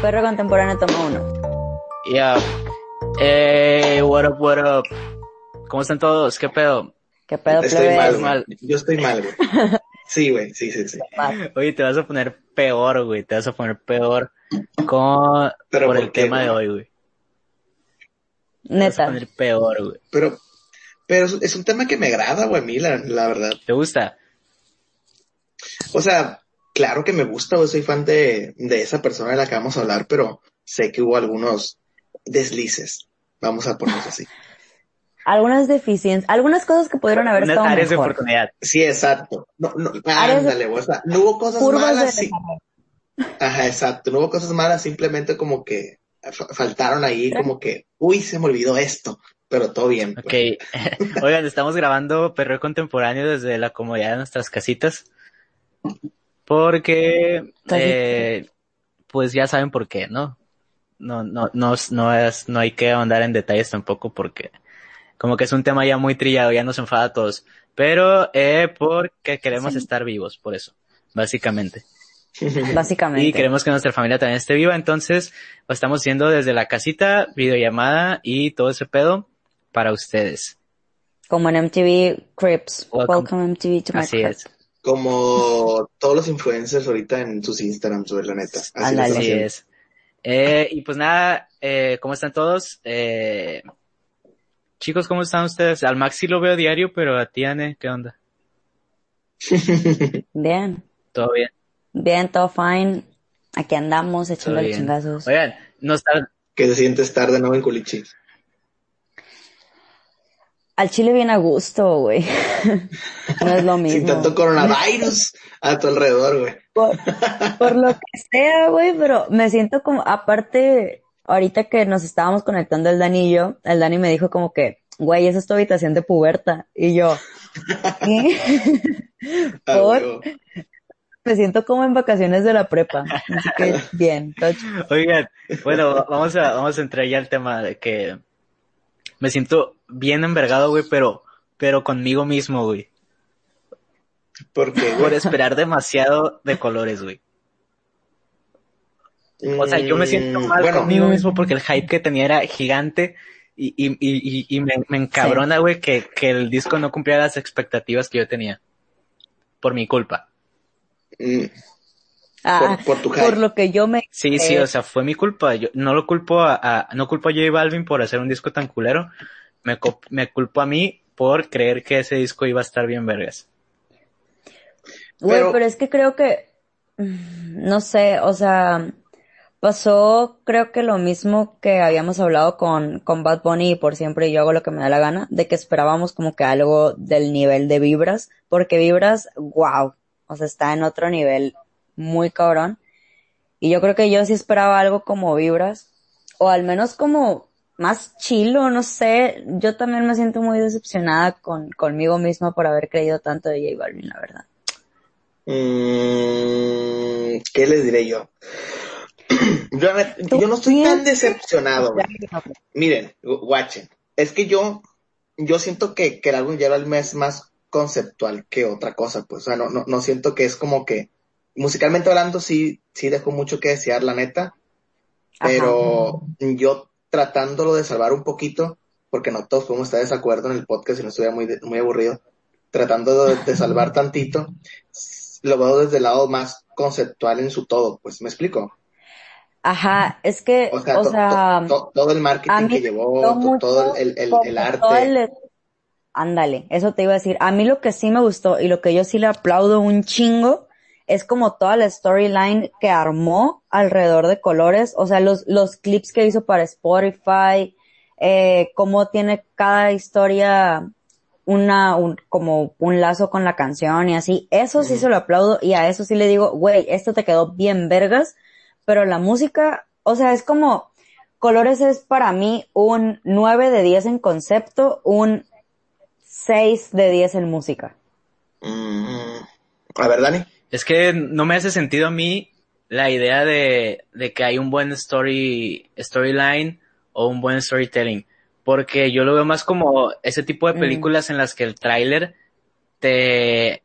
Perro contemporáneo toma uno. Yeah. Eh, what up, what up. ¿Cómo están todos? ¿Qué pedo? ¿Qué pedo, Estoy plebes? mal. Yo estoy mal, güey. Sí, güey, sí, sí, sí. Oye, te vas a poner peor, güey. Te vas a poner peor con, Pero por ¿por el qué, tema de hoy, güey. Te vas a Neta. poner peor, güey. Pero, pero es- es un tema que me agrada, güey, a mí, la, la verdad. ¿Te gusta? O sea, claro que me gusta, güey, soy fan de, de esa persona de la que vamos a hablar, pero sé que hubo algunos deslices. Vamos a ponerlo así. Algunas deficiencias, algunas cosas que pudieron haber Unas estado áreas de oportunidad. Sí, exacto. No, no, de- ándale, güey. O sea, no hubo cosas Curvas de malas, sí. Ajá, exacto. No hubo cosas malas, simplemente como que fa- faltaron ahí, como que, uy, se me olvidó esto, pero todo bien. pues. Ok. Oigan, estamos grabando Perro Contemporáneo desde la comodidad de nuestras casitas. Porque, eh, pues ya saben por qué, ¿no? No, no, no, no es, no hay que ahondar en detalles tampoco porque como que es un tema ya muy trillado, ya nos enfada a todos. Pero, eh, porque queremos Sí. estar vivos, por eso, básicamente. Básicamente. Y queremos que nuestra familia también esté viva, entonces lo estamos haciendo desde la casita, videollamada y todo ese pedo para ustedes. Como en MTV Crips. Welcome. Welcome, MTV to my Así crib. es. Como todos los influencers ahorita en sus Instagrams, la neta. Así Así es. Eh, y pues nada, eh, ¿cómo están todos? Eh, chicos, ¿cómo están ustedes? Al Maxi lo veo diario, pero a ti, Anne, ¿qué onda? Bien. ¿Todo bien? Bien, todo fine. Aquí andamos echándole bien. chingazos. Oigan, no está, que se siente estar de nuevo en Culichi. Al chile bien a gusto, güey. no es lo mismo. Sin tanto coronavirus a tu alrededor, güey. por, por lo que sea, güey, pero me siento como, aparte, ahorita que nos estábamos conectando el Dani y yo, el Dani me dijo como que, güey, esa es tu habitación de puberta. Y yo, ¿qué? Ah, Por- me siento como en vacaciones de la prepa. Así que, bien, todo ch- Oigan, bueno, vamos a, vamos a entrar ya al tema de que me siento bien envergado, güey, pero, pero conmigo mismo, güey. Porque, Por güey. esperar demasiado de colores, güey. O sea, yo me siento mm, mal bueno, conmigo mismo porque el hype que tenía era gigante y, y, y, y, y me, me encabrona, güey, que, que el disco no cumplía las expectativas que yo tenía. Por mi culpa. Ah, por, por tu hype. por lo que yo me... Sí, sí, o sea, fue mi culpa. Yo no lo culpo a, a- no culpo a J Balvin por hacer un disco tan culero. Me, culpo a mí por creer que ese disco iba a estar bien vergas. Güey, Pero- pero... es que creo que, mm, no sé, o sea, pasó creo que lo mismo que habíamos hablado con, con Bad Bunny y por siempre yo hago lo que me da la gana, de que esperábamos como que algo del nivel de Vibras, porque Vibras, wow, o sea, está en otro nivel muy cabrón. Y yo creo que yo sí esperaba algo como Vibras, o al menos como más chilo, no sé, yo también me siento muy decepcionada con, conmigo misma por haber creído tanto de J Balvin, la verdad. Mm, ¿Qué les diré yo? yo, yo no estoy tan decepcionado. Miren, gu- guachen. Es que yo, yo siento que, que el álbum ya es más conceptual que otra cosa, pues. O sea, no, no, no siento que es como que, musicalmente hablando, sí, sí dejó mucho que desear, la neta. Pero yo tratándolo de salvar un poquito, porque no todos podemos estar de desacuerdo en el podcast si no estuviera muy, muy aburrido, tratando de, de salvar tantito, lo veo desde el lado más conceptual en su todo, pues, ¿me explico? Ajá, es que, O sea, o to- sea, to- to- todo el marketing que llevó, todo el, el, el todo arte. el- Ándale, eso te iba a decir. A mí lo que sí me gustó y lo que yo sí le aplaudo un chingo es como toda la storyline que armó alrededor de colores, o sea, los, los clips que hizo para Spotify, eh, cómo tiene cada historia una, un, como un lazo con la canción y así, eso sí se lo aplaudo y a eso sí le digo, güey, esto te quedó bien vergas, pero la música, o sea, es como, Colores es para mí un 9 de 10 en concepto, un 6 de 10 en música. Mm, a ver, Dani. Es que no me hace sentido a mí la idea de, de que hay un buen story, storyline o un buen storytelling. Porque yo lo veo más como ese tipo de Mm. películas en las que el tráiler te,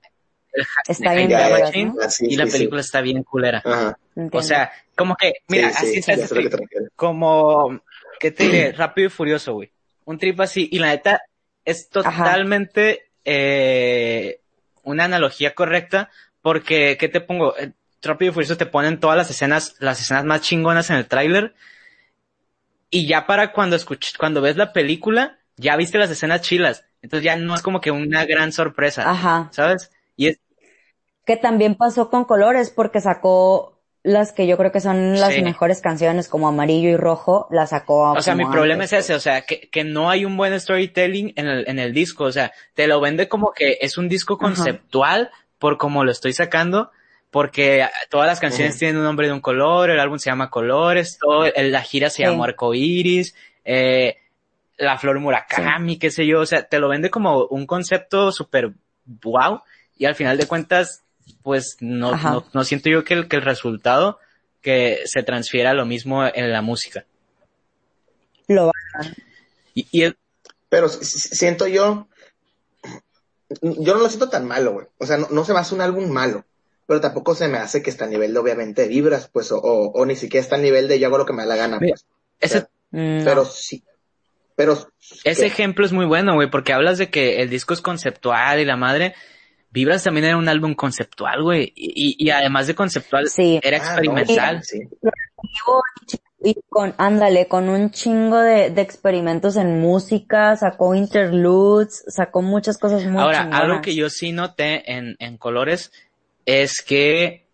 Está bien cae Ya. Ah, sí, y la sí, sí. película está bien culera. Ajá. O sea, como que, mira, sí, así sí, es lo que como, ¿qué te diré? Rápido y furioso, güey. Un trip así, y la neta, es totalmente, eh, una analogía correcta, porque, ¿qué te pongo? Eh, Rápido y furioso te ponen todas las escenas, las escenas más chingonas en el tráiler, y ya para cuando escuch cuando ves la película, ya viste las escenas chilas. Entonces ya no es como que una gran sorpresa, Ajá. ¿sabes? Y es, Que también pasó con Colores porque sacó las que yo creo que son las Sí. mejores canciones como Amarillo y Rojo, las sacó O sea, mi problema es ese, o sea, que, que no hay un buen storytelling en el, en el disco, o sea, te lo vende como que es un disco Ajá. Por como lo estoy sacando, porque todas las canciones tienen un nombre de un color, el álbum se llama Colores, todo, el- la gira se Sí. llama Arcoiris, eh, la flor Murakami, qué sé yo, o sea, te lo vende como un concepto súper wow, y al final de cuentas, pues no, no, no siento yo que el, que el resultado que se transfiera lo mismo en la música. Lo va- Y, Pero siento yo, yo no lo siento tan malo, güey. O sea, no, no se me hace un álbum malo, pero tampoco se me hace que está a nivel de, obviamente, vibras, pues, o, o, o ni siquiera está a nivel de yo hago lo que me da la gana, pues. ese, O sea, Mm, Pero sí, pero... ese ¿qué? ejemplo es muy bueno, güey, porque hablas de que el disco es conceptual y la madre. Vibras también era un álbum conceptual, güey. Y, y además de conceptual, Sí. era Ah, no, experimental. sí. Y con, ándale, con un chingo de, de experimentos en música, sacó interludes, sacó muchas cosas muy Ahora, chingonas. algo que yo sí noté en, en colores es que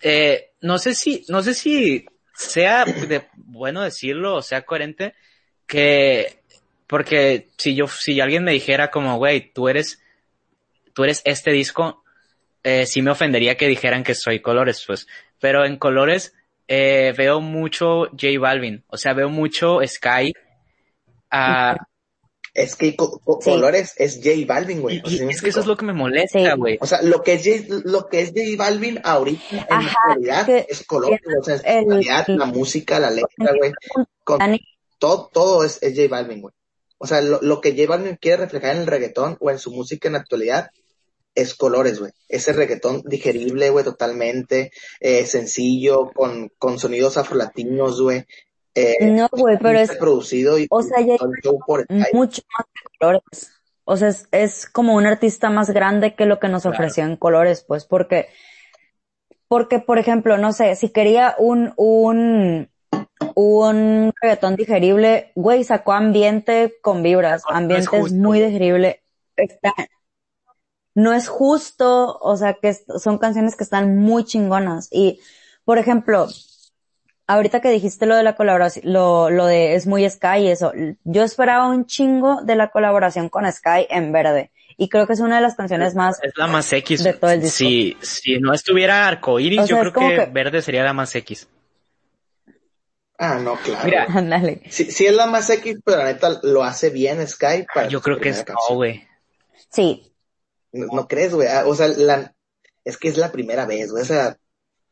eh, no sé si, no sé si sea de, bueno decirlo o sea coherente que porque si yo, si alguien me dijera como, güey, tú eres, tú eres este disco, eh, sí me ofendería que dijeran que soy colores, pues. Pero en colores eh, veo mucho J Balvin, o sea, veo mucho Sky. ah, Es que co- co- Sí. Colores es J Balvin, güey. y- O sea, ¿sí y me es que eso es lo que me molesta, Sí. güey. O sea, lo que es J, lo que es J Balvin ahorita en Ajá, la actualidad que es color, o sea, es el- tonalidad, la música, la letra, güey. Todo, todo es, es J Balvin, güey. O sea, lo, lo que J Balvin quiere reflejar en el reggaetón o en su música en la actualidad es colores, güey. Ese reggaetón digerible, güey, totalmente, eh, sencillo, con, con sonidos afrolatinos, güey. Eh, No, güey, pero es producido y o sea, ya- por mucho más que colores. O sea, es, es como un artista más grande que lo que nos Claro. ofreció en colores, pues, porque, porque, por ejemplo, no sé, si quería un, un, un reggaetón digerible, güey, sacó ambiente con vibras. No es Ambiente es muy digerible. Está, no es justo, o sea, que son canciones que están muy chingonas. Y, por ejemplo, ahorita que dijiste lo de la colaboración, lo, lo de es muy Sky y eso, yo esperaba un chingo de la colaboración con Sky en verde. Y creo que es una de las canciones más, Es la más X. de todo el disco. Si, si no estuviera arcoíris, O sea, yo es creo que, que- verde sería la más X. Ah, no, claro. Mira, ándale. Sí, sí es la más X, pero la neta lo hace bien Sky para Yo creo que es güey. Sí, No, no crees, güey. Ah, O sea, la, es que es la primera vez, güey. O sea,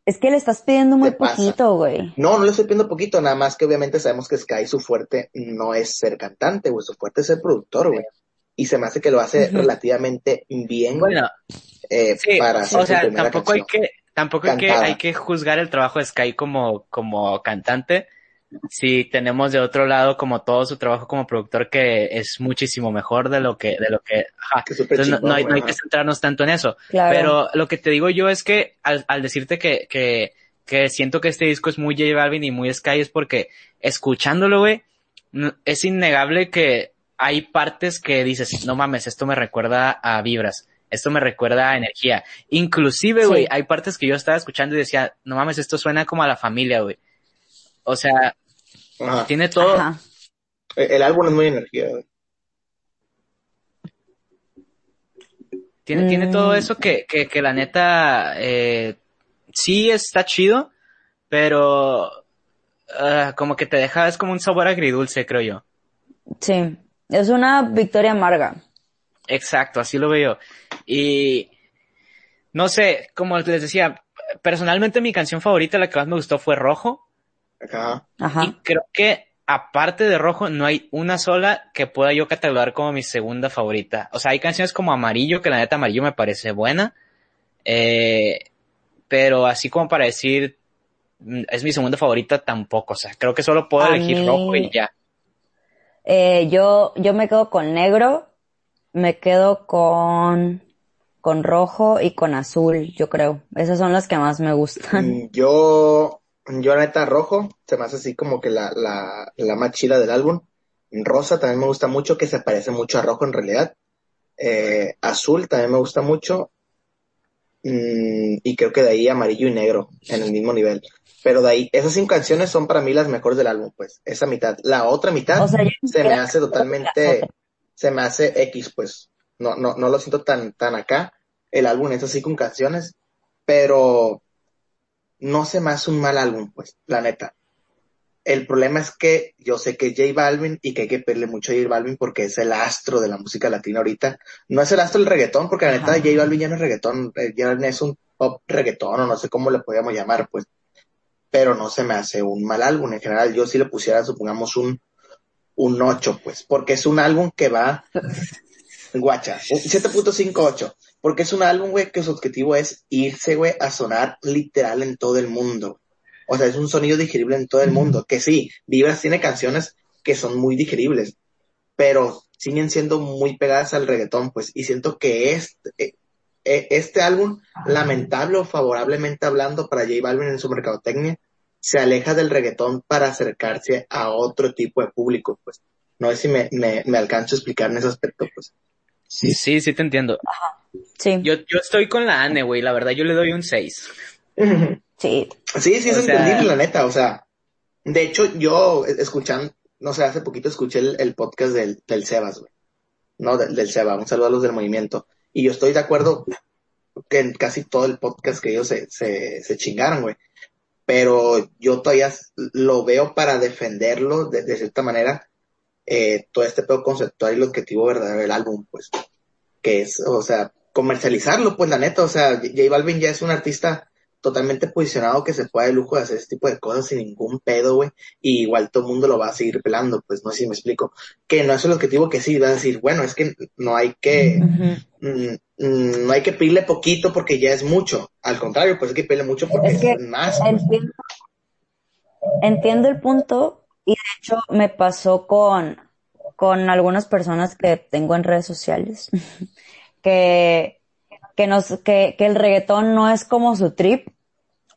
es que le estás pidiendo muy poquito, güey. no, no le estoy pidiendo poquito, nada más que obviamente sabemos que Sky su fuerte no es ser cantante, güey. Su fuerte es ser productor, güey. Y se me hace que lo hace relativamente bien Bueno, eh, sí, para hacer o sea, tampoco hay que, tampoco hay que, hay que juzgar el trabajo de Sky como, como cantante. Si tenemos de otro lado como todo su trabajo como productor que es muchísimo mejor de lo que, de lo que, ajá. Que Entonces no, no hay, no que centrarnos tanto en eso. Claro. Pero lo que te digo yo es que al, al decirte que, que, que siento que este disco es muy J Balvin y muy Sky es porque escuchándolo, güey, no- es innegable que hay partes que dices, no mames, esto me recuerda a vibras, esto me recuerda a energía. Inclusive, Sí. güey, hay partes que yo estaba escuchando y decía, no mames, esto suena como a la familia, güey. O sea, Ajá. tiene todo, Ajá. El, el álbum es muy energía. Tiene, tiene todo Mm. eso que, que, que la neta, eh, sí está chido, pero ah, como que te deja, es como un sabor agridulce, creo yo. Sí. Es una victoria amarga. Exacto, así lo veo. Y no sé, como les decía, personalmente mi canción favorita, la que más me gustó fue Rojo, Ajá. Ajá. y creo que aparte de rojo, no hay una sola que pueda yo catalogar como mi segunda favorita. O sea, hay canciones como Amarillo, que la neta Amarillo me parece buena. Eh, pero así como para decir, mm, es mi segunda favorita tampoco. O sea, creo que solo puedo elegir rojo y ya. Eh, yo, yo me quedo con negro, me quedo con, con rojo y con azul, yo creo. Esas son las que más me gustan. Mm, yo, yo neta rojo, se me hace así como que la, la, la más chida del álbum. Rosa también me gusta mucho, que se parece mucho a rojo en realidad. Eh, azul también me gusta mucho. Mm, y creo que de ahí amarillo y negro en el mismo nivel. Pero de ahí, esas cinco canciones son para mí las mejores del álbum, pues, esa mitad. La otra mitad se me hace totalmente, se me hace X, pues. No, no, no lo siento tan, tan acá. El álbum es así con canciones, pero no se me hace un mal álbum, pues, la neta. El problema es que yo sé que J Balvin y que hay que pedirle mucho a J Balvin porque es el astro de la música latina ahorita. No es el astro del reggaetón, porque la neta J Balvin ya no es reggaetón, eh, ya es un pop reggaetón o no sé cómo le podíamos llamar, pues pero no se me hace un mal álbum. En general, yo si le pusiera, supongamos, un, un 8, pues, porque es un álbum que va, guacha, 7.58, porque es un álbum, güey, que su objetivo es irse, güey, a sonar literal en todo el mundo. O sea, es un sonido digerible en todo el mundo, que sí, Vibras tiene canciones que son muy digeribles, pero siguen siendo muy pegadas al reggaetón, pues, y siento que este, eh, eh, este álbum, lamentable o favorablemente hablando para J Balvin en su mercadotecnia, se aleja del reggaetón para acercarse a otro tipo de público, pues. No sé si me, me, me alcanzo a explicar en ese aspecto, pues. Sí, sí, sí te entiendo. Sí. Yo, yo estoy con la Anne, güey, la verdad, yo le doy un 6. Sí. Sí, sí, es entendible, la neta, o sea. De hecho, yo escuchando, no sé, hace poquito escuché el, podcast del, del Sebas, güey. No, del, del Seba, un saludo a los del movimiento. Y yo estoy de acuerdo que en casi todo el podcast que ellos se, se, se chingaron, güey. Pero yo todavía lo veo para defenderlo de, de cierta manera, eh, todo este pedo conceptual y el objetivo verdadero del álbum, pues. Que es, o sea, comercializarlo, pues la neta, o sea, J Balvin ya es un artista totalmente posicionado que se puede de lujo de hacer este tipo de cosas sin ningún pedo, güey. Y igual todo el mundo lo va a seguir pelando, pues no sé si me explico. Que no es el objetivo que sí, va a decir, bueno, es que no hay que, mm, mm, no hay que pedirle poquito porque ya es mucho. Al contrario, pues hay que pedirle mucho porque es, más. Pues. Entiendo, entiendo el punto y de hecho me pasó con, con algunas personas que tengo en redes sociales que que nos, que, que el reggaetón no es como su trip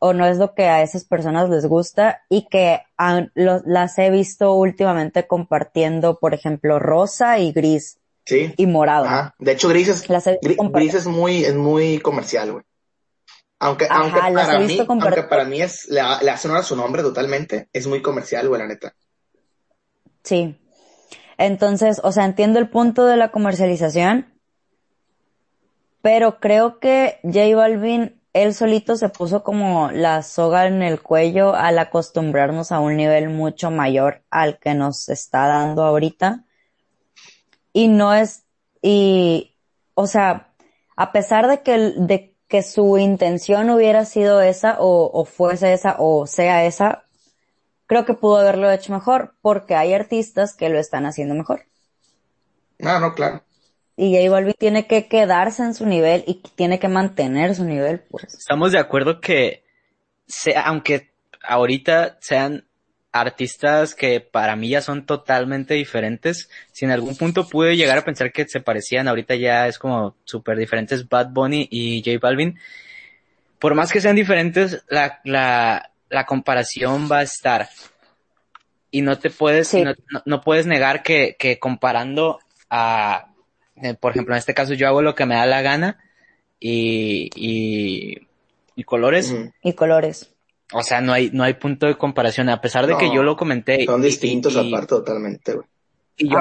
o no es lo que a esas personas les gusta y que las he visto últimamente compartiendo, por ejemplo, rosa y gris. Sí. Y morado. De hecho, gris es, gris, es muy, es muy comercial, güey. Aunque, aunque para mí, aunque para mí es, le, le hace honor a su nombre totalmente, es muy comercial, güey, la neta. Sí. Entonces, o sea, entiendo el punto de la comercialización, pero creo que J Balvin, él solito se puso como la soga en el cuello al acostumbrarnos a un nivel mucho mayor al que nos está dando ahorita. Y no es, y, o sea, a pesar de que, de que su intención hubiera sido esa, o, o fuese esa, o sea esa, creo que pudo haberlo hecho mejor, porque hay artistas que lo están haciendo mejor. No, no, claro y J Balvin tiene que quedarse en su nivel y tiene que mantener su nivel, pues. Estamos de acuerdo que, sea, aunque ahorita sean artistas que para mí ya son totalmente diferentes, si en algún punto pude llegar a pensar que se parecían, ahorita ya es como súper diferentes Bad Bunny y J Balvin, por más que sean diferentes, la, la, la comparación va a estar. Y no te puedes, no, no, puedes negar que, que comparando a eh, por ejemplo, en este caso yo hago lo que me da la gana y, y, y colores. Y colores. O sea, no hay, no hay punto de comparación, a pesar de que yo lo comenté. Son distintos aparte totalmente, güey. Y yo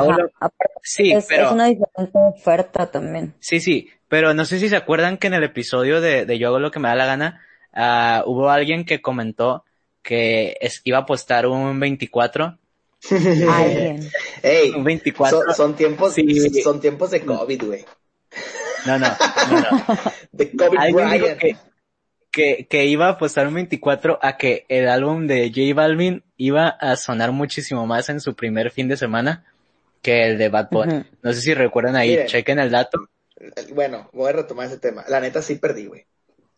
sí, es, pero. Es una diferente oferta también. Sí, sí, pero no sé si se acuerdan que en el episodio de, de Yo hago lo que me da la gana, uh, hubo alguien que comentó que es, iba a apostar un 24 Alguien. Ey, 24. Son, tiempos, son tiempos de COVID, güey. No, no, no, De COVID Brian. Que, que, que iba a apostar un 24 a que el álbum de J Balvin iba a sonar muchísimo más en su primer fin de semana que el de Bad Bunny. No sé si recuerdan ahí, Miren. chequen el dato. Bueno, voy a retomar ese tema. La neta sí perdí, güey.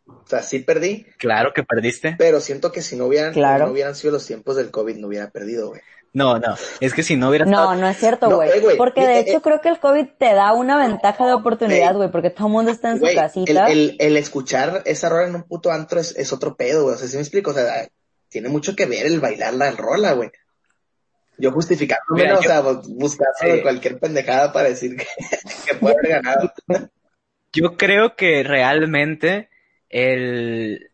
O sea, sí perdí, Claro que perdiste. pero siento que si no hubieran, Claro. no hubieran sido los tiempos del COVID, no hubiera perdido, güey. No, no, es que si no hubiera No, estado- no es cierto, No, eh, güey, porque eh, de eh, hecho creo que el COVID te da una ventaja de oportunidad, güey, porque todo el mundo está en su el, casita. el, el escuchar esa rola en un puto antro es, es otro pedo, güey. O sea, si me explico? O sea, tiene mucho que ver el bailar la rola, güey. Yo justificándome, Mira, ¿no? o sea, bu- buscando Sí. cualquier pendejada para decir que, que puede haber ganado. Yo creo que realmente el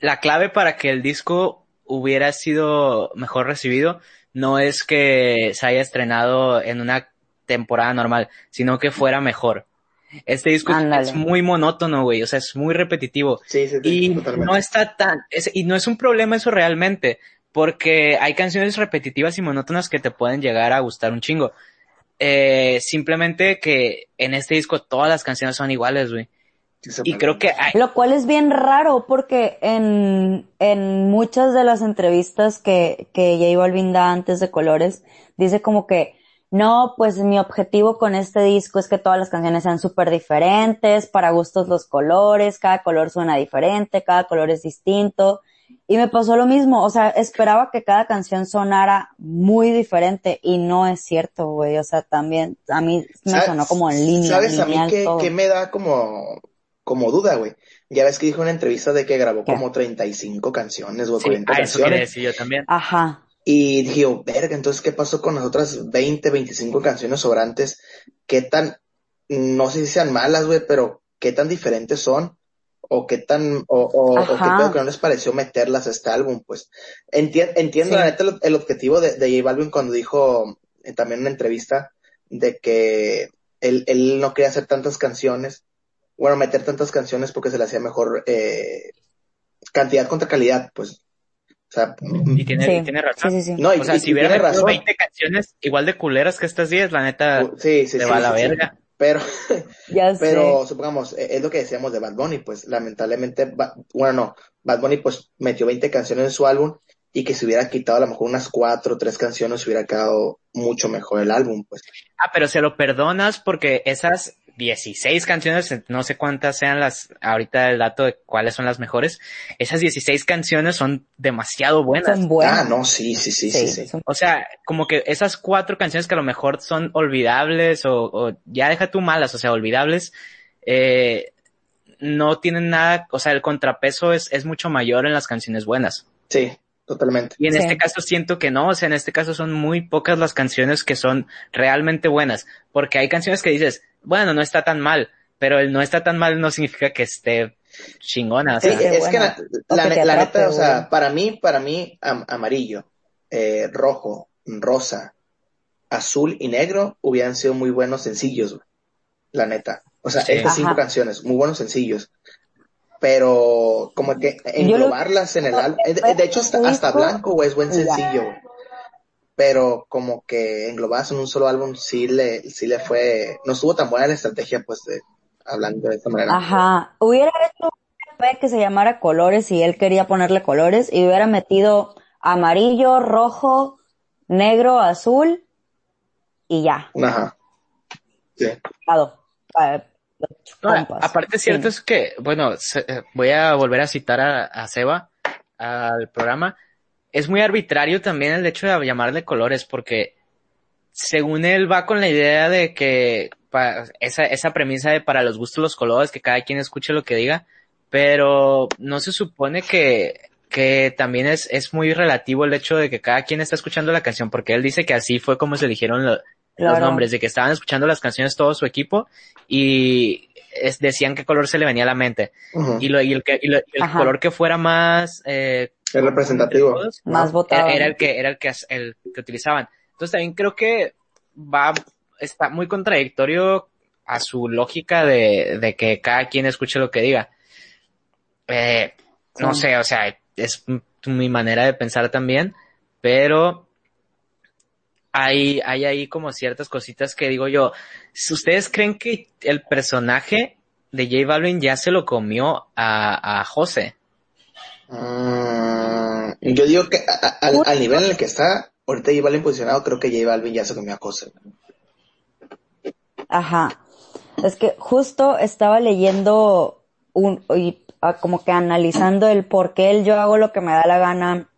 la clave para que el disco hubiera sido mejor recibido no es que se haya estrenado en una temporada normal, sino que fuera mejor. Este disco es- Ándale. es muy monótono, güey, o sea, es muy repetitivo. Sí, sí, sí, Y totalmente. no está tan, es- y no es un problema eso realmente, porque hay canciones repetitivas y monótonas que te pueden llegar a gustar un chingo. Eh, simplemente que en este disco todas las canciones son iguales, güey. Sí se Y creo que hay, Lo cual es bien raro porque en, en muchas de las entrevistas que, que J Balvin da antes de Colores, dice como que, no, pues mi objetivo con este disco es que todas las canciones sean súper diferentes, para gustos los colores, cada color suena diferente, cada color es distinto. Y me pasó lo mismo, o sea, esperaba que cada canción sonara muy diferente y no es cierto, güey, o sea, también a mí me ¿Sabes- sonó como en línea, ¿Sabes a mí todo. qué me da como, como duda, güey? Ya ves que dijo en una entrevista de que grabó ¿Qué? como 35 canciones o sí, 40 a eso quería canciones. decir yo también. Ajá. Y dije, yo, verga, entonces, ¿qué pasó con las otras 20, 25 canciones sobrantes? ¿Qué tan, no sé si sean malas, güey, pero qué tan diferentes son? ¿O qué tan, o, o, o qué pedo que no les pareció meterlas a este álbum? Pues Enti- entiendo Sí. la neta el, el objetivo de, de J Balvin cuando dijo eh, también en una entrevista de que él, él no quería hacer tantas canciones, bueno, meter tantas canciones porque se le hacía mejor eh, cantidad contra calidad, pues. O sea, Y tiene, Sí. y tiene razón. Sí, sí, sí. no, y, o sea, y- si hubiera tiene razón. 20 canciones igual de culeras que estas 10, la neta, Sí, sí, te sí, va a la sí, sí. verga. Pero, Ya sé. pero supongamos, eh, es lo que decíamos de Bad Bunny, pues lamentablemente, Ba- bueno, no, Bad Bunny pues metió 20 canciones en su álbum y que se hubiera quitado a lo mejor unas cuatro o tres canciones hubiera quedado mucho mejor el álbum, pues. Ah, pero se lo perdonas porque esas 16 canciones, no sé cuántas sean las, ahorita el dato de cuáles son las mejores, esas 16 canciones son demasiado buenas. Son buenas. Ah, no, sí, sí, sí, sí, sí. son- O sea, como que esas cuatro canciones que a lo mejor son olvidables o, o ya deja tú malas, o sea, olvidables, eh, no tienen nada, o sea, el contrapeso es, es mucho mayor en las canciones buenas. Sí, totalmente. Y en Sí. este caso siento que no, o sea, en este caso son muy pocas las canciones que son realmente buenas, porque hay canciones que dices, bueno, no está tan mal, pero el no está tan mal no significa que esté chingona, o Sí, sea, qué es que la, la- que neta, o sea, para mí, para mí, am- amarillo, eh, rojo, rosa, azul y negro hubieran sido muy buenos sencillos. La neta. O sea, Sí. estas cinco Ajá. canciones, muy buenos sencillos. Pero como que englobarlas en el álbum. De, de hecho, hasta, blanco, güey, es buen sencillo, güey. Pero como que englobadas en un solo álbum sí le, sí le fue, no estuvo tan buena la estrategia, pues, de, hablando de esta manera. Ajá. Hubiera hecho un EP que se llamara Colores y él quería ponerle colores y hubiera metido amarillo, rojo, negro, azul y ya. Ajá. Sí. Claro, compas. aparte cierto Sí. es que, bueno, se- eh, voy a volver a citar a, a Seba al programa. Es muy arbitrario también el hecho de llamarle colores porque según él va con la idea de que pa- esa, esa premisa de para los gustos los colores, que cada quien escuche lo que diga, pero no se supone que, que también es, es muy relativo el hecho de que cada quien está escuchando la canción porque él dice que así fue como se eligieron lo- los Claro. nombres, de que estaban escuchando las canciones todo su equipo y es- decían qué color se le venía a la mente. Y, lo, y el, que, y lo- y el Ajá. color que fuera más eh, Es representativo. todos, Más Ah, votado. era, era el que era el que el que utilizaban. Entonces también creo que va está muy contradictorio a su lógica de, de que cada quien escuche lo que diga. Eh, no Sí. sé, o sea, es mi manera de pensar también, pero hay, hay ahí como ciertas cositas que digo yo, si ustedes creen que el personaje de J Balvin ya se lo comió a, a José. Mm, yo digo que a- a- al, al nivel en el que está, ahorita J Balvin posicionado, creo que J Balvin ya se comió a José. Ajá. Es que justo estaba leyendo un, y como que analizando el por qué el yo hago lo que me da la gana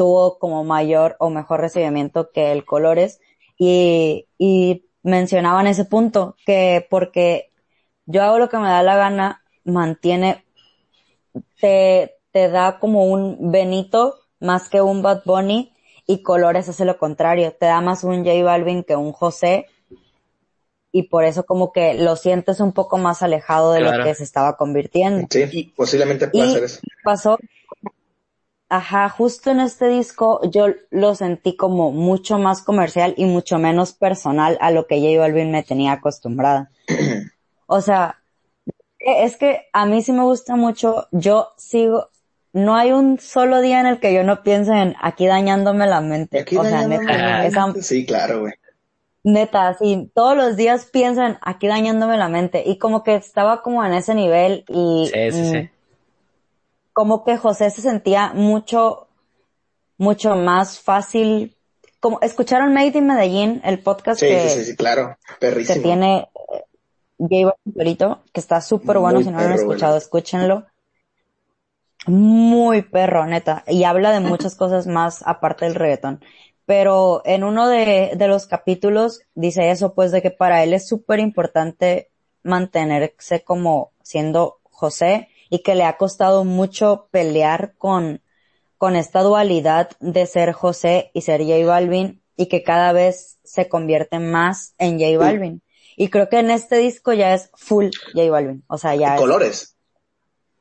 tuvo como mayor o mejor recibimiento que el Colores y, y mencionaban ese punto que porque yo hago lo que me da la gana mantiene te, te da como un Benito más que un Bad Bunny y Colores hace lo contrario, te da más un J Balvin que un José y por eso como que lo sientes un poco más alejado de Claro. lo que se estaba convirtiendo. Sí, posiblemente pueda Y ser eso. pasó, ajá, justo en este disco yo lo sentí como mucho más comercial y mucho menos personal a lo que J Balvin me tenía acostumbrada. O sea, es que a mí sí me gusta mucho, yo sigo, no hay un solo día en el que yo no piense en aquí dañándome la mente. Aquí o sea, neta, la esa, mente. Sí, claro, güey. Neta, sí, todos los días piensan aquí dañándome la mente y como que estaba como en ese nivel y Sí, sí, mm, sí. Como que José se sentía mucho, mucho más fácil, como escucharon Made in Medellín, el podcast Sí, que, sí, sí, claro. que Perrísimo. tiene eh, J Balvin solito, que está súper bueno, si no lo han escuchado, bueno. escúchenlo. Muy perro, neta, y habla de muchas cosas más aparte del reggaetón. Pero en uno de, de los capítulos dice eso, pues de que para él es súper importante mantenerse como siendo José y que le ha costado mucho pelear con, con esta dualidad de ser José y ser J Balvin y que cada vez se convierte más en J Balvin. Y creo que en este disco ya es full J Balvin. O sea, ya es, Colores.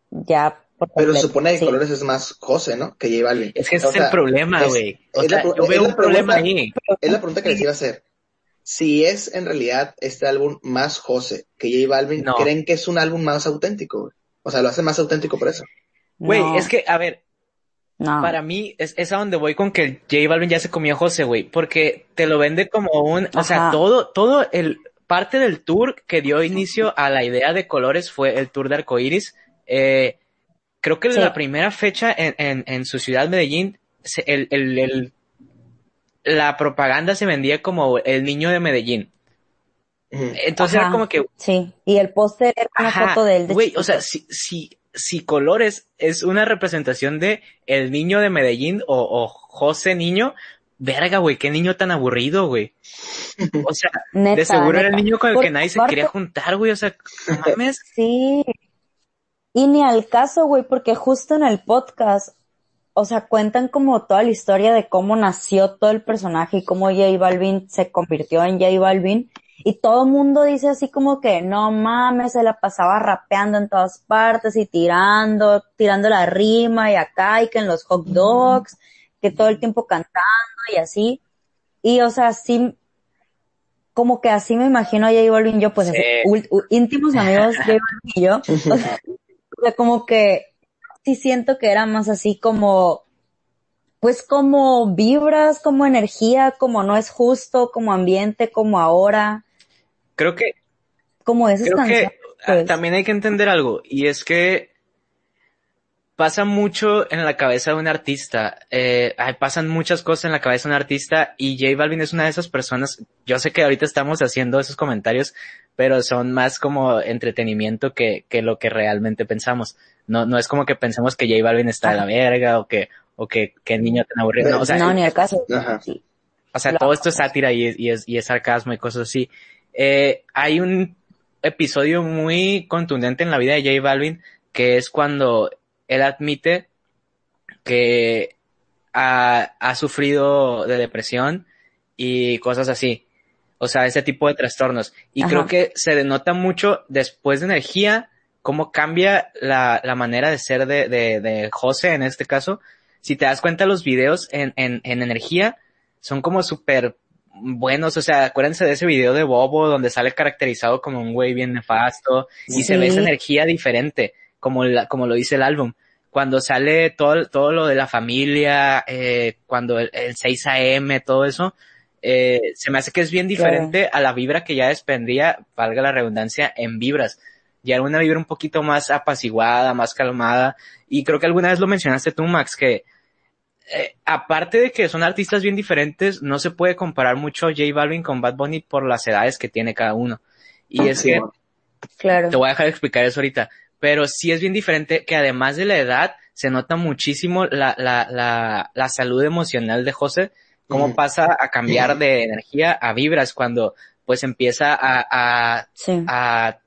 ya por Pero se supone que sí. Colores es más José, ¿no? Que J Balvin. Es que ese O es sea, el problema, güey. O es la sea, yo veo un problema pregunta- ahí. Es la pregunta que les iba a hacer. Si es en realidad este álbum más José que J Balvin, No. ¿creen que es un álbum más auténtico? güey? O sea, lo hace más auténtico por eso. Güey, No, es que, a ver, no. para mí es, es a donde voy con que J Balvin ya se comió a José, güey, porque te lo vende como un, o sea, todo, todo el, parte del tour que dio inicio a la idea de colores fue el tour de arcoiris. Eh, creo que Sí. la primera fecha en, en, en su ciudad, Medellín, se- el, el, el- la propaganda se vendía como el niño de Medellín. Ujú. Entonces Ajá. era como que, Sí, y el póster era una Ajá, foto de él de Güey, o sea, si, si, si Colores es una representación de el niño de Medellín o, o José Niño, verga, güey, qué niño tan aburrido, güey. O sea, Neta, de seguro era el niño con el que nadie se quería juntar, güey, o sea, no mames. Sí. Y ni al caso, güey, porque justo en el podcast, o sea, cuentan como toda la historia de cómo nació todo el personaje y cómo J Balvin se convirtió en J Balvin. Y todo el mundo dice así como que, no mames, se la pasaba rapeando en todas partes y tirando, tirando la rima y acá y que en los hot dogs, que todo el tiempo cantando y así. Y o sea, sí, como que así me imagino a J Balvin yo, pues Sí. así, íntimos amigos J Balvin y yo. O sea, o sea, como que sí siento que era más así como, pues como vibras, como energía, como no es justo, como ambiente, como ahora, Creo que, como esas creo canciones. que pues. también hay que entender algo, y es que pasa mucho en la cabeza de un artista, eh, pasan muchas cosas en la cabeza de un artista, y J Balvin es una de esas personas, yo sé que ahorita estamos haciendo esos comentarios, pero son más como entretenimiento que, que lo que realmente pensamos. No, no es como que pensemos que J Balvin está de la verga, o que, o que, que niño tan aburrido, no, o sea, no, ni el caso. Ajá. Sí. o sea, Lo- todo esto es sátira y es, y es, y es sarcasmo y cosas así. Eh, hay un episodio muy contundente en la vida de J Balvin que es cuando él admite que ha, ha sufrido de depresión y cosas así. O sea, ese tipo de trastornos. Y Ajá. creo que se denota mucho después de energía cómo cambia la, la manera de ser de, de, de José en este caso. Si te das cuenta, los videos en, en, en energía son como súper buenos. O sea, acuérdense de ese video de Bobo donde sale caracterizado como un güey bien nefasto y se ve esa energía diferente, como, la, como lo dice el álbum. Cuando sale todo, todo lo de la familia, eh, cuando el, el 6 AM, todo eso, eh, se me hace que es bien diferente a la vibra que ya desprendía, valga la redundancia, en vibras. llegar a una vibra un poquito más apaciguada, más calmada. Y creo que alguna vez lo mencionaste tú, Max, que eh, aparte de que son artistas bien diferentes, no se puede comparar mucho J Balvin con Bad Bunny por las edades que tiene cada uno. Y es que, claro. te voy a dejar de explicar eso ahorita, pero sí es bien diferente que además de la edad, se nota muchísimo la, la, la, la salud emocional de José, cómo pasa a cambiar de energía a vibras cuando pues empieza a, a, a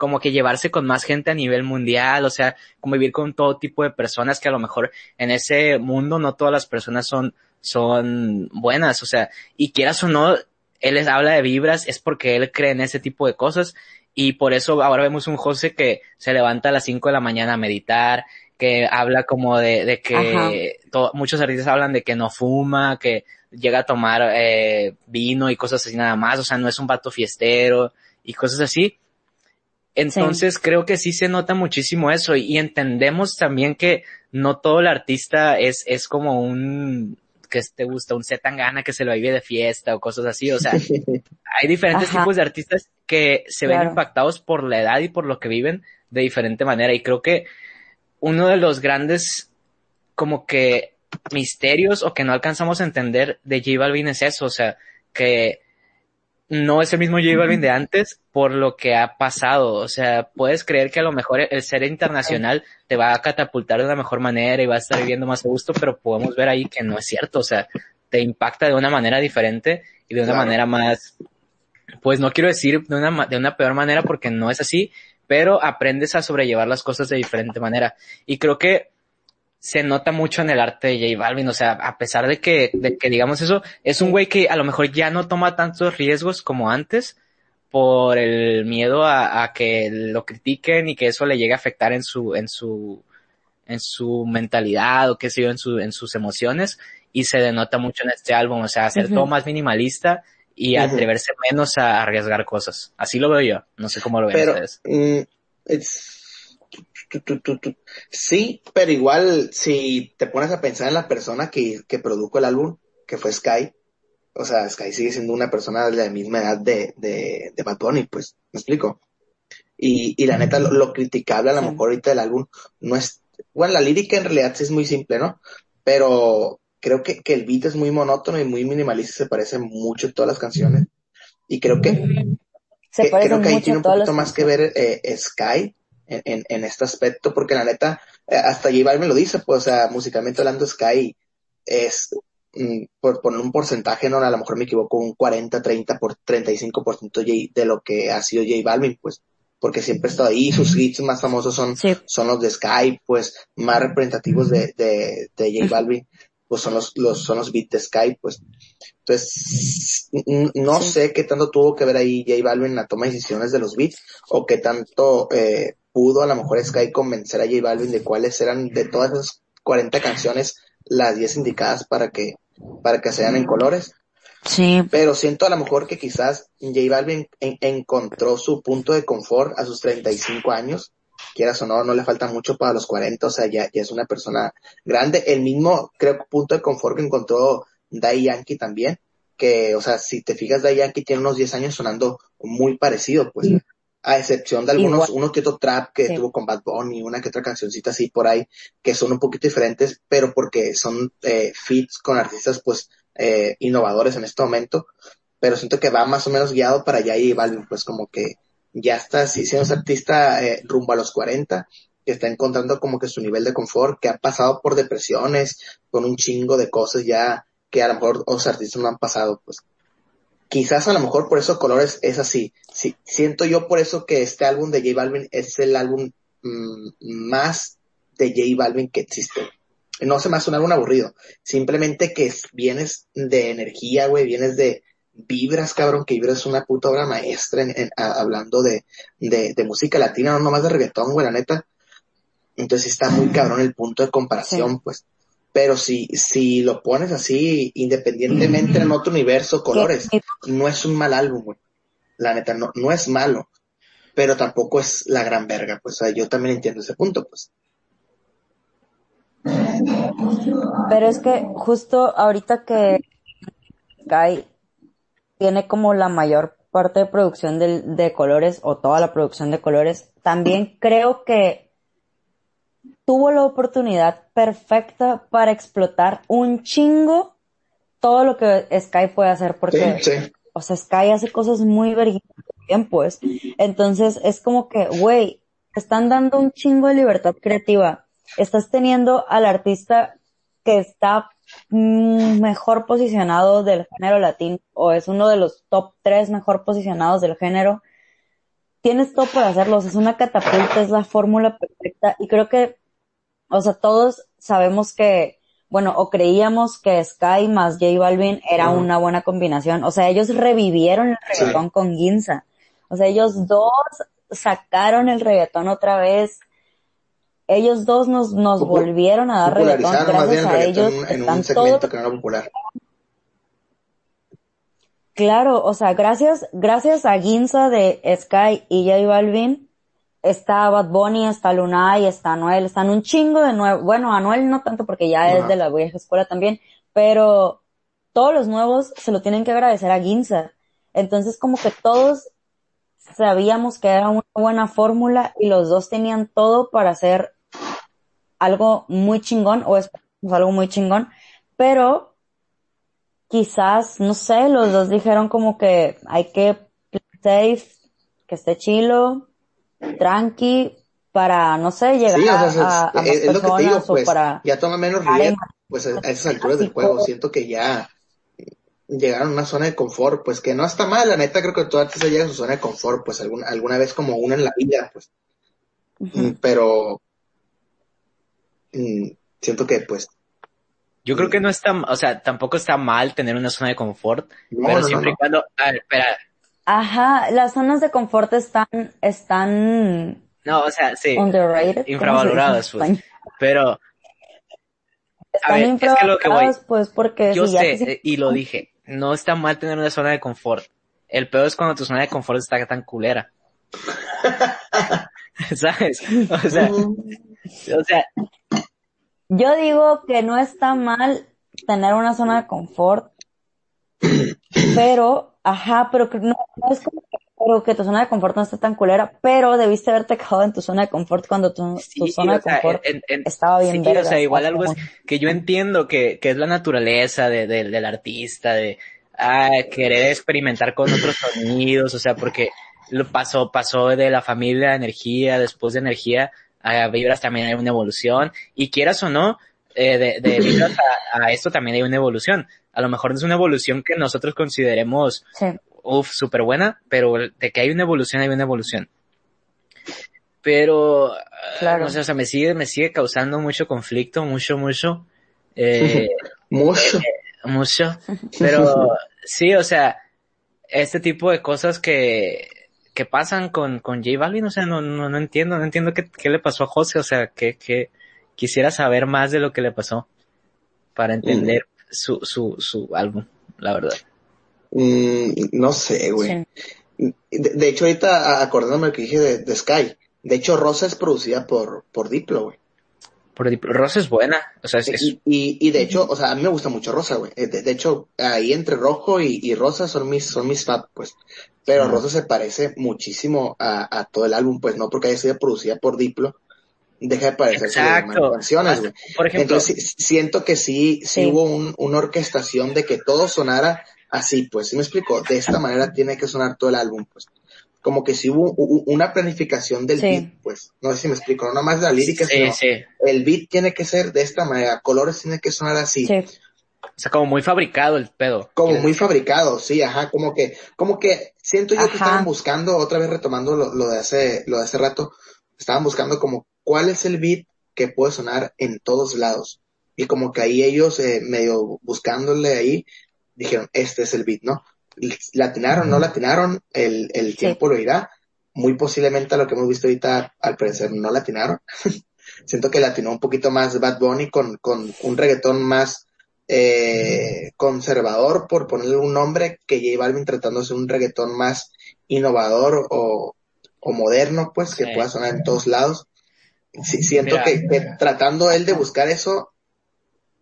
como que llevarse con más gente a nivel mundial, o sea, convivir con todo tipo de personas que a lo mejor en ese mundo no todas las personas son, son buenas, o sea, y quieras o no, él les habla de vibras, es porque él cree en ese tipo de cosas, y por eso ahora vemos un José que se levanta a las 5 de la mañana a meditar, que habla como de, de que muchos artistas hablan de que no fuma, que llega a tomar eh, vino y cosas así nada más, o sea, no es un vato fiestero y cosas así. Entonces creo que sí se nota muchísimo eso y, entendemos también que no todo el artista es, es como un, que te gusta, un gana que se lo vive de fiesta o cosas así. O sea, hay diferentes tipos de artistas que se ven impactados por la edad y por lo que viven de diferente manera. Y creo que uno de los grandes como que misterios o que no alcanzamos a entender de J Balvin es eso. O sea, que no es el mismo J Balvin de antes por lo que ha pasado. O sea, puedes creer que a lo mejor el ser internacional te va a catapultar de la mejor manera y va a estar viviendo más a gusto, pero podemos ver ahí que no es cierto. O sea, te impacta de una manera diferente y de una manera más, pues no quiero decir de una, de una peor manera porque no es así, pero aprendes a sobrellevar las cosas de diferente manera. Y creo que se nota mucho en el arte de J Balvin, o sea, a pesar de que, de que digamos eso, es un güey que a lo mejor ya no toma tantos riesgos como antes por el miedo a, a, que lo critiquen y que eso le llegue a afectar en su, en su, en su mentalidad o qué sé yo, en su, en sus emociones y se denota mucho en este álbum, o sea, hacer todo más minimalista y atreverse menos a arriesgar cosas. Así lo veo yo, no sé cómo lo ven Pero, ustedes. Mm, Sí, pero igual si te pones a pensar en la persona que, que produjo el álbum, que fue Sky, o sea, Sky sigue siendo una persona de la misma edad de, de, de Bad Bunny, pues, me explico. Y, y la neta, lo, criticable a lo mejor ahorita del álbum no es, bueno, la lírica en realidad sí es muy simple, ¿no? Pero creo que, que el beat es muy monótono y muy minimalista, se parece mucho en todas las canciones. Y creo que, que creo que ahí tiene un poquito más que ver eh, Sky en, en, este aspecto, porque la neta, eh, hasta J me lo dice, pues, o sea, musicalmente hablando, Sky es, mm, por poner un porcentaje, no, a lo mejor me equivoco, un 40, 30 por 35% de lo que ha sido J Balvin, pues, porque siempre ha estado ahí, sus hits más famosos son, son los de Sky, pues, más representativos de, de, de J Balvin, pues son los, los, son los beats de Sky, pues. Entonces, no sé qué tanto tuvo que ver ahí J Balvin en la toma de decisiones de los beats, o qué tanto, eh, pudo a lo mejor Sky convencer a J Balvin de cuáles eran de todas esas 40 canciones las 10 indicadas para que, para que sean en colores. Sí. Pero siento a lo mejor que quizás J Balvin encontró su punto de confort a sus 35 años. Quieras o no, no le falta mucho para los 40, o sea, ya, ya es una persona grande. El mismo, creo, punto de confort que encontró Dai Yankee también, que, o sea, si te fijas, Dai Yankee tiene unos 10 años sonando muy parecido, pues a excepción de algunos, uno que otro trap que tuvo con Bad Bunny, una que otra cancioncita así por ahí, que son un poquito diferentes, pero porque son eh, feats con artistas pues eh, innovadores en este momento, pero siento que va más o menos guiado para allá y Balvin, pues como que ya está si siendo artista eh, rumbo a los 40, que está encontrando como que su nivel de confort, que ha pasado por depresiones, con un chingo de cosas ya que a lo mejor otros artistas no han pasado, pues quizás a lo mejor por eso Colores es así. Sí, siento yo por eso que este álbum de J Balvin es el álbum mm, más de J Balvin que existe. No se me hace un álbum aburrido. Simplemente que vienes de energía, güey, vienes de vibras, cabrón, que vibras es una puta obra maestra en, hablando de, de, de, música latina, no nomás de reggaetón, güey, la neta. Entonces está muy cabrón el punto de comparación, pues pero si, si lo pones así, independientemente en otro universo, colores, no es un mal álbum, güey. La neta, no, no es malo, pero tampoco es la gran verga, pues, o sea, yo también entiendo ese punto, pues. Pero es que justo ahorita que Guy tiene como la mayor parte de producción de, de colores o toda la producción de colores, también creo que tuvo la oportunidad perfecta para explotar un chingo todo lo que Sky puede hacer porque, Sí, sí. o sea, Sky hace cosas muy verguitas bien, pues. Entonces es como que, güey, te están dando un chingo de libertad creativa. Estás teniendo al artista que está mm, mejor posicionado del género latino o es uno de los top tres mejor posicionados del género. Tienes todo para hacerlo, o sea, es una catapulta, es la fórmula perfecta y creo que, o sea, todos sabemos que, bueno, o creíamos que Sky más J Balvin era una buena combinación, o sea, ellos revivieron el Sí. reggaetón con Ginza, o sea, ellos dos sacaron el reggaetón otra vez, ellos dos nos, nos volvieron a dar reggaetón, Popularizaron más bien gracias a ellos en un todos segmento que no era popular. Claro, o sea, gracias, gracias a Ginza de Sky y J Balvin, está Bad Bunny, está Lunay, está Anuel, están un chingo de nuevos, bueno, Anuel no tanto porque ya es de la vieja escuela también, pero todos los nuevos se lo tienen que agradecer a Ginza. Entonces como que todos sabíamos que era una buena fórmula y los dos tenían todo para hacer algo muy chingón o esperamos algo muy chingón, pero quizás, no sé, los dos dijeron como que hay que play safe, que esté chilo, tranqui, para, no sé, llegar Sí, o sea, a, es, a- a más es- es lo que te digo, pues, para... ya toma menos riesgo, pues a, a esas alturas del juego, siento que ya llegaron a una zona de confort, pues que no está mal, la neta creo que todo artista llega a su zona de confort, pues alguna, alguna vez como una en la vida, pues. Mm, pero mm, siento que pues, Yo creo que no está, o sea, tampoco está mal tener una zona de confort, no, pero no, no, siempre y no. cuando, a ver, espera, Ajá, las zonas de confort están, están no, o sea, sí, underrated. ¿cómo se dice en infravaloradas, pues, pero Están ver, es que lo que voy- infravaloradas, pues, porque yo si sé, te y lo dije, no está mal tener una zona de confort. El peor es cuando tu zona de confort está tan culera. ¿Sabes? O sea, o sea, Yo digo que no está mal tener una zona de confort, pero, ajá, pero no, no es como que, pero que tu zona de confort no está tan culera, pero debiste haberte quedado en tu zona de confort cuando tu, zona de sea, confort en- en- estaba bien sí, o sea, igual algo es que yo entiendo que, que es la naturaleza de, de- del artista, de ah, querer experimentar con otros sonidos, o sea, porque lo pasó, pasó de la familia a energía, después de energía a vibras también hay una evolución, y quieras o no, eh, de, de a, a esto también hay una evolución. A lo mejor no es una evolución que nosotros consideremos Sí, uff, súper buena, pero de que hay una evolución, hay una evolución. Pero, Claro. no sé, o sea, me sigue, me sigue causando mucho conflicto, mucho, mucho, eh, mucho. mucho. Pero, sí, o sea, este tipo de cosas que, que pasan con, con J Balvin, o sea, no, no, no entiendo, no entiendo qué, qué le pasó a José, o sea, que, que quisiera saber más de lo que le pasó para entender su, su, su álbum, la verdad. Mm, no sé, güey. sí. De, de hecho, ahorita acordándome lo que dije de, de Sky, de hecho, Rosa es producida por, por Diplo, güey. Por ejemplo, Rosa es buena, o sea, es, es- Y, y, y de hecho, o sea, a mí me gusta mucho Rosa, güey. Eh, De, de hecho, ahí entre Rojo y, y Rosa son mis, son mis fab, pues. Pero. Rosa se parece muchísimo a, a todo el álbum, pues no porque haya sido producida por Diplo, deja de parecerse Exacto. canciones, güey. por ejemplo, Entonces siento que sí, sí, Sí. hubo un, una orquestación de que todo sonara así, pues, ¿sí me explico? De esta manera tiene que sonar todo el álbum, pues. Como que sí hubo u- una planificación del Sí. beat, pues. No sé si me explico, no nomás de la lírica, sí, sino sí, el beat tiene que ser de esta manera, colores tienen que sonar así. Sí, o sea, como muy fabricado el pedo. Como muy fabricado, sí, ajá, como que, como que siento yo que estaban buscando, otra vez retomando lo, lo de hace, lo de hace rato, estaban buscando como cuál es el beat que puede sonar en todos lados. Y como que ahí ellos, eh, medio buscándole ahí, dijeron, este es el beat, ¿no? Latinaron, no latinaron, el, el Sí. tiempo lo irá. Muy posiblemente a lo que hemos visto ahorita, al parecer, no latinaron. Siento que latinó un poquito más Bad Bunny con, con un reggaetón más, eh, conservador, por ponerle un nombre, que J Balvin tratando de un reggaetón más innovador o, o moderno, pues, que Sí. pueda sonar en todos lados. Sí, siento Mira. que, que tratando él de buscar eso,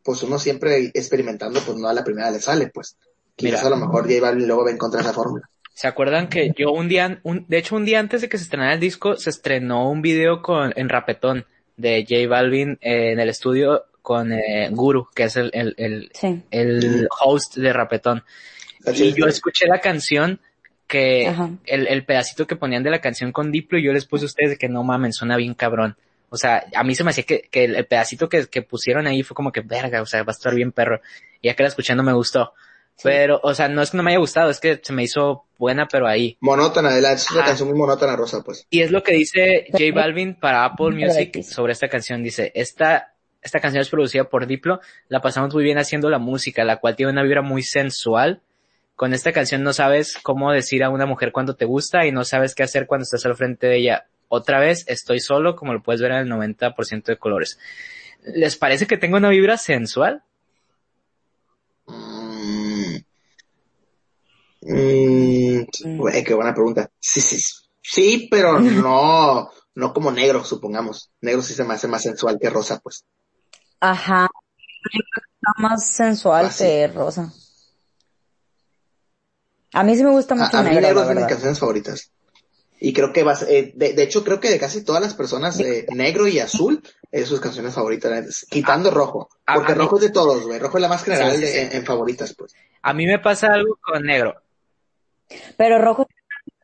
pues uno siempre experimentando, pues no a la primera le sale, pues. Quizás Mira. a lo mejor J Balvin luego va a encontrar esa fórmula. ¿Se acuerdan que yo un día, un, de hecho un día antes de que se estrenara el disco, se estrenó un video con, en Rapetón de J Balvin eh, en el estudio con eh, Guru, que es el, el, el, Sí. el host de Rapetón. Y yo escuché la canción que, el, el pedacito que ponían de la canción con Diplo y yo les puse a ustedes de que no mamen, suena bien cabrón. O sea, a mí se me hacía que, que el, pedacito que, que pusieron ahí fue como que verga, o sea, va a estar bien perro. Y ya que la escuché no me gustó. Pero, o sea, no es que no me haya gustado, es que se me hizo buena, pero ahí. Monótona, de la, es una canción muy monótona, Rosa, pues. Y es lo que dice J Balvin para Apple Music sobre esta canción. Dice, esta, esta canción es producida por Diplo, la pasamos muy bien haciendo la música, la cual tiene una vibra muy sensual. Con esta canción no sabes cómo decir a una mujer cuando te gusta y no sabes qué hacer cuando estás al frente de ella. Otra vez, estoy solo, como lo puedes ver en el 90% de colores. ¿Les parece que tengo una vibra sensual? Mm. Mm, güey, qué buena pregunta. Sí, sí, sí, pero no, no como negro, supongamos. Negro sí se me hace más sensual que rosa, pues. Ajá. Está más sensual Ah, sí. que rosa. A mí sí me gusta A, mucho a mí negro, negro es de mis canciones favoritas. Y creo que vas, eh, de, de hecho creo que de casi todas las personas, eh, negro y azul es sus canciones favoritas, quitando rojo. a- Porque rojo es de todos, güey. Rojo es la más general Sí, sí, de- sí. En, en favoritas, pues. A mí me pasa algo con negro. Pero rojo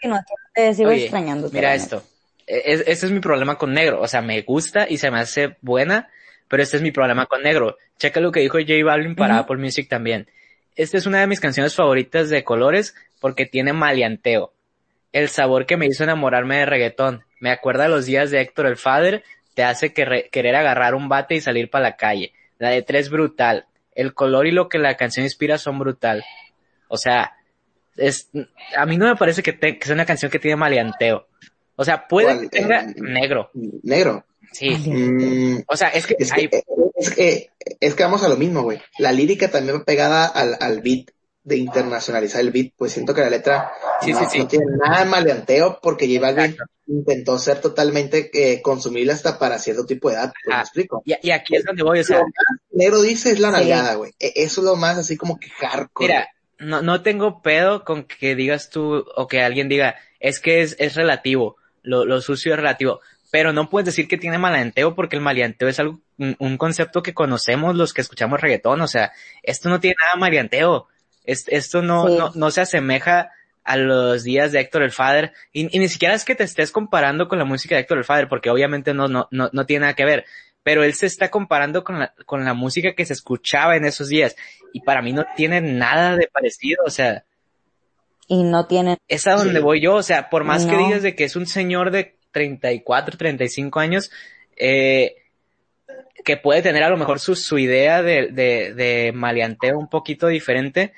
que no te sigo Oye, extrañando. Mira esto. E- es- Ese es mi problema con negro. O sea, me gusta y se me hace buena, pero este es mi problema con negro. Checa lo que dijo J Balvin para. Apple Music también. Esta es una de mis canciones favoritas de colores porque tiene maleanteo. El sabor que me hizo enamorarme de reggaetón. Me acuerda a los días de Héctor el Father. Te hace querer agarrar un bate y salir para la calle. La letra es brutal. El color y lo que la canción inspira son brutal. O sea, es, a mí no me parece que, te- que sea una canción que tiene maleanteo. O sea, puede que tenga Eh, negro, Negro. sí. Mm, O sea, es que, Es que, hay- es que, es que vamos a lo mismo, güey. La lírica también va pegada al, al beat, de internacionalizar el beat. Pues siento que la letra Sí, no, sí, sí. no tiene nada de maleanteo porque J Balvin intentó ser totalmente eh, consumible hasta para cierto tipo de edad. Pues Ah. me explico. y, y aquí es donde voy, o sea, Lo más negro dice es la nalgada, güey. E- Eso es lo más así como que hardcore. mira, no, no tengo pedo con que digas tú o que alguien diga, es que es, es relativo, lo, lo sucio es relativo, pero no puedes decir que tiene maleanteo porque el maleanteo es algo, un, un concepto que conocemos los que escuchamos reggaetón, o sea, esto no tiene nada de maleanteo, Es- esto no, Sí. no, no se asemeja a los días de Héctor el Father, y, y ni siquiera es que te estés comparando con la música de Héctor el Father, porque obviamente no, no, no, no tiene nada que ver, pero él se está comparando con la, con la música que se escuchaba en esos días, y para mí no tiene nada de parecido, o sea, Y no tienen, es a donde Sí. voy yo, o sea, por más que digas de que es un señor de 34, 35 años, eh, que puede tener a lo mejor su, su idea de, de, de maleanteo un poquito diferente,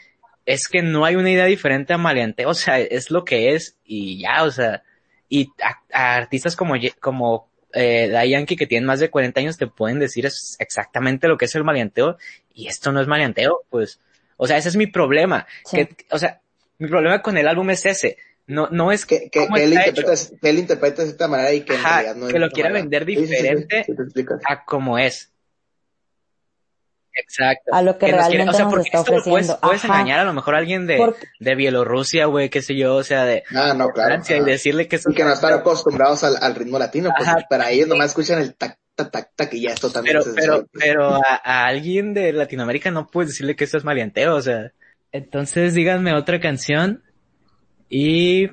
es que no hay una idea diferente a maleanteo, o sea, es lo que es y ya, o sea, y a, a artistas como, como eh, Daddy Yankee que tienen más de 40 años te pueden decir es exactamente lo que es el maleanteo y esto no es maleanteo, pues, o sea, ese es mi problema, Sí. que, o sea, mi problema con el álbum es ese, no, no es que, que, que él interpreta, que él interpreta de esta manera y que en Ajá, realidad no es que lo quiera manera. vender Sí, sí, sí, sí, diferente. sí a como es. Exacto. A lo que nos quiere- realmente o sea, nos porque está esto puedes, engañar a lo mejor a alguien de, Porque- de Bielorrusia, güey, qué sé yo, o sea, de Ah, no, claro. Francia y decirle que eso Y que no están acostumbrados al, al ritmo latino, pues Ajá. para ellos nomás escuchan el tac, tac, tac, tac y ya es totalmente pero, pero, a, a alguien de Latinoamérica no puedes decirle que esto es maleanteo, o sea. Entonces díganme otra canción y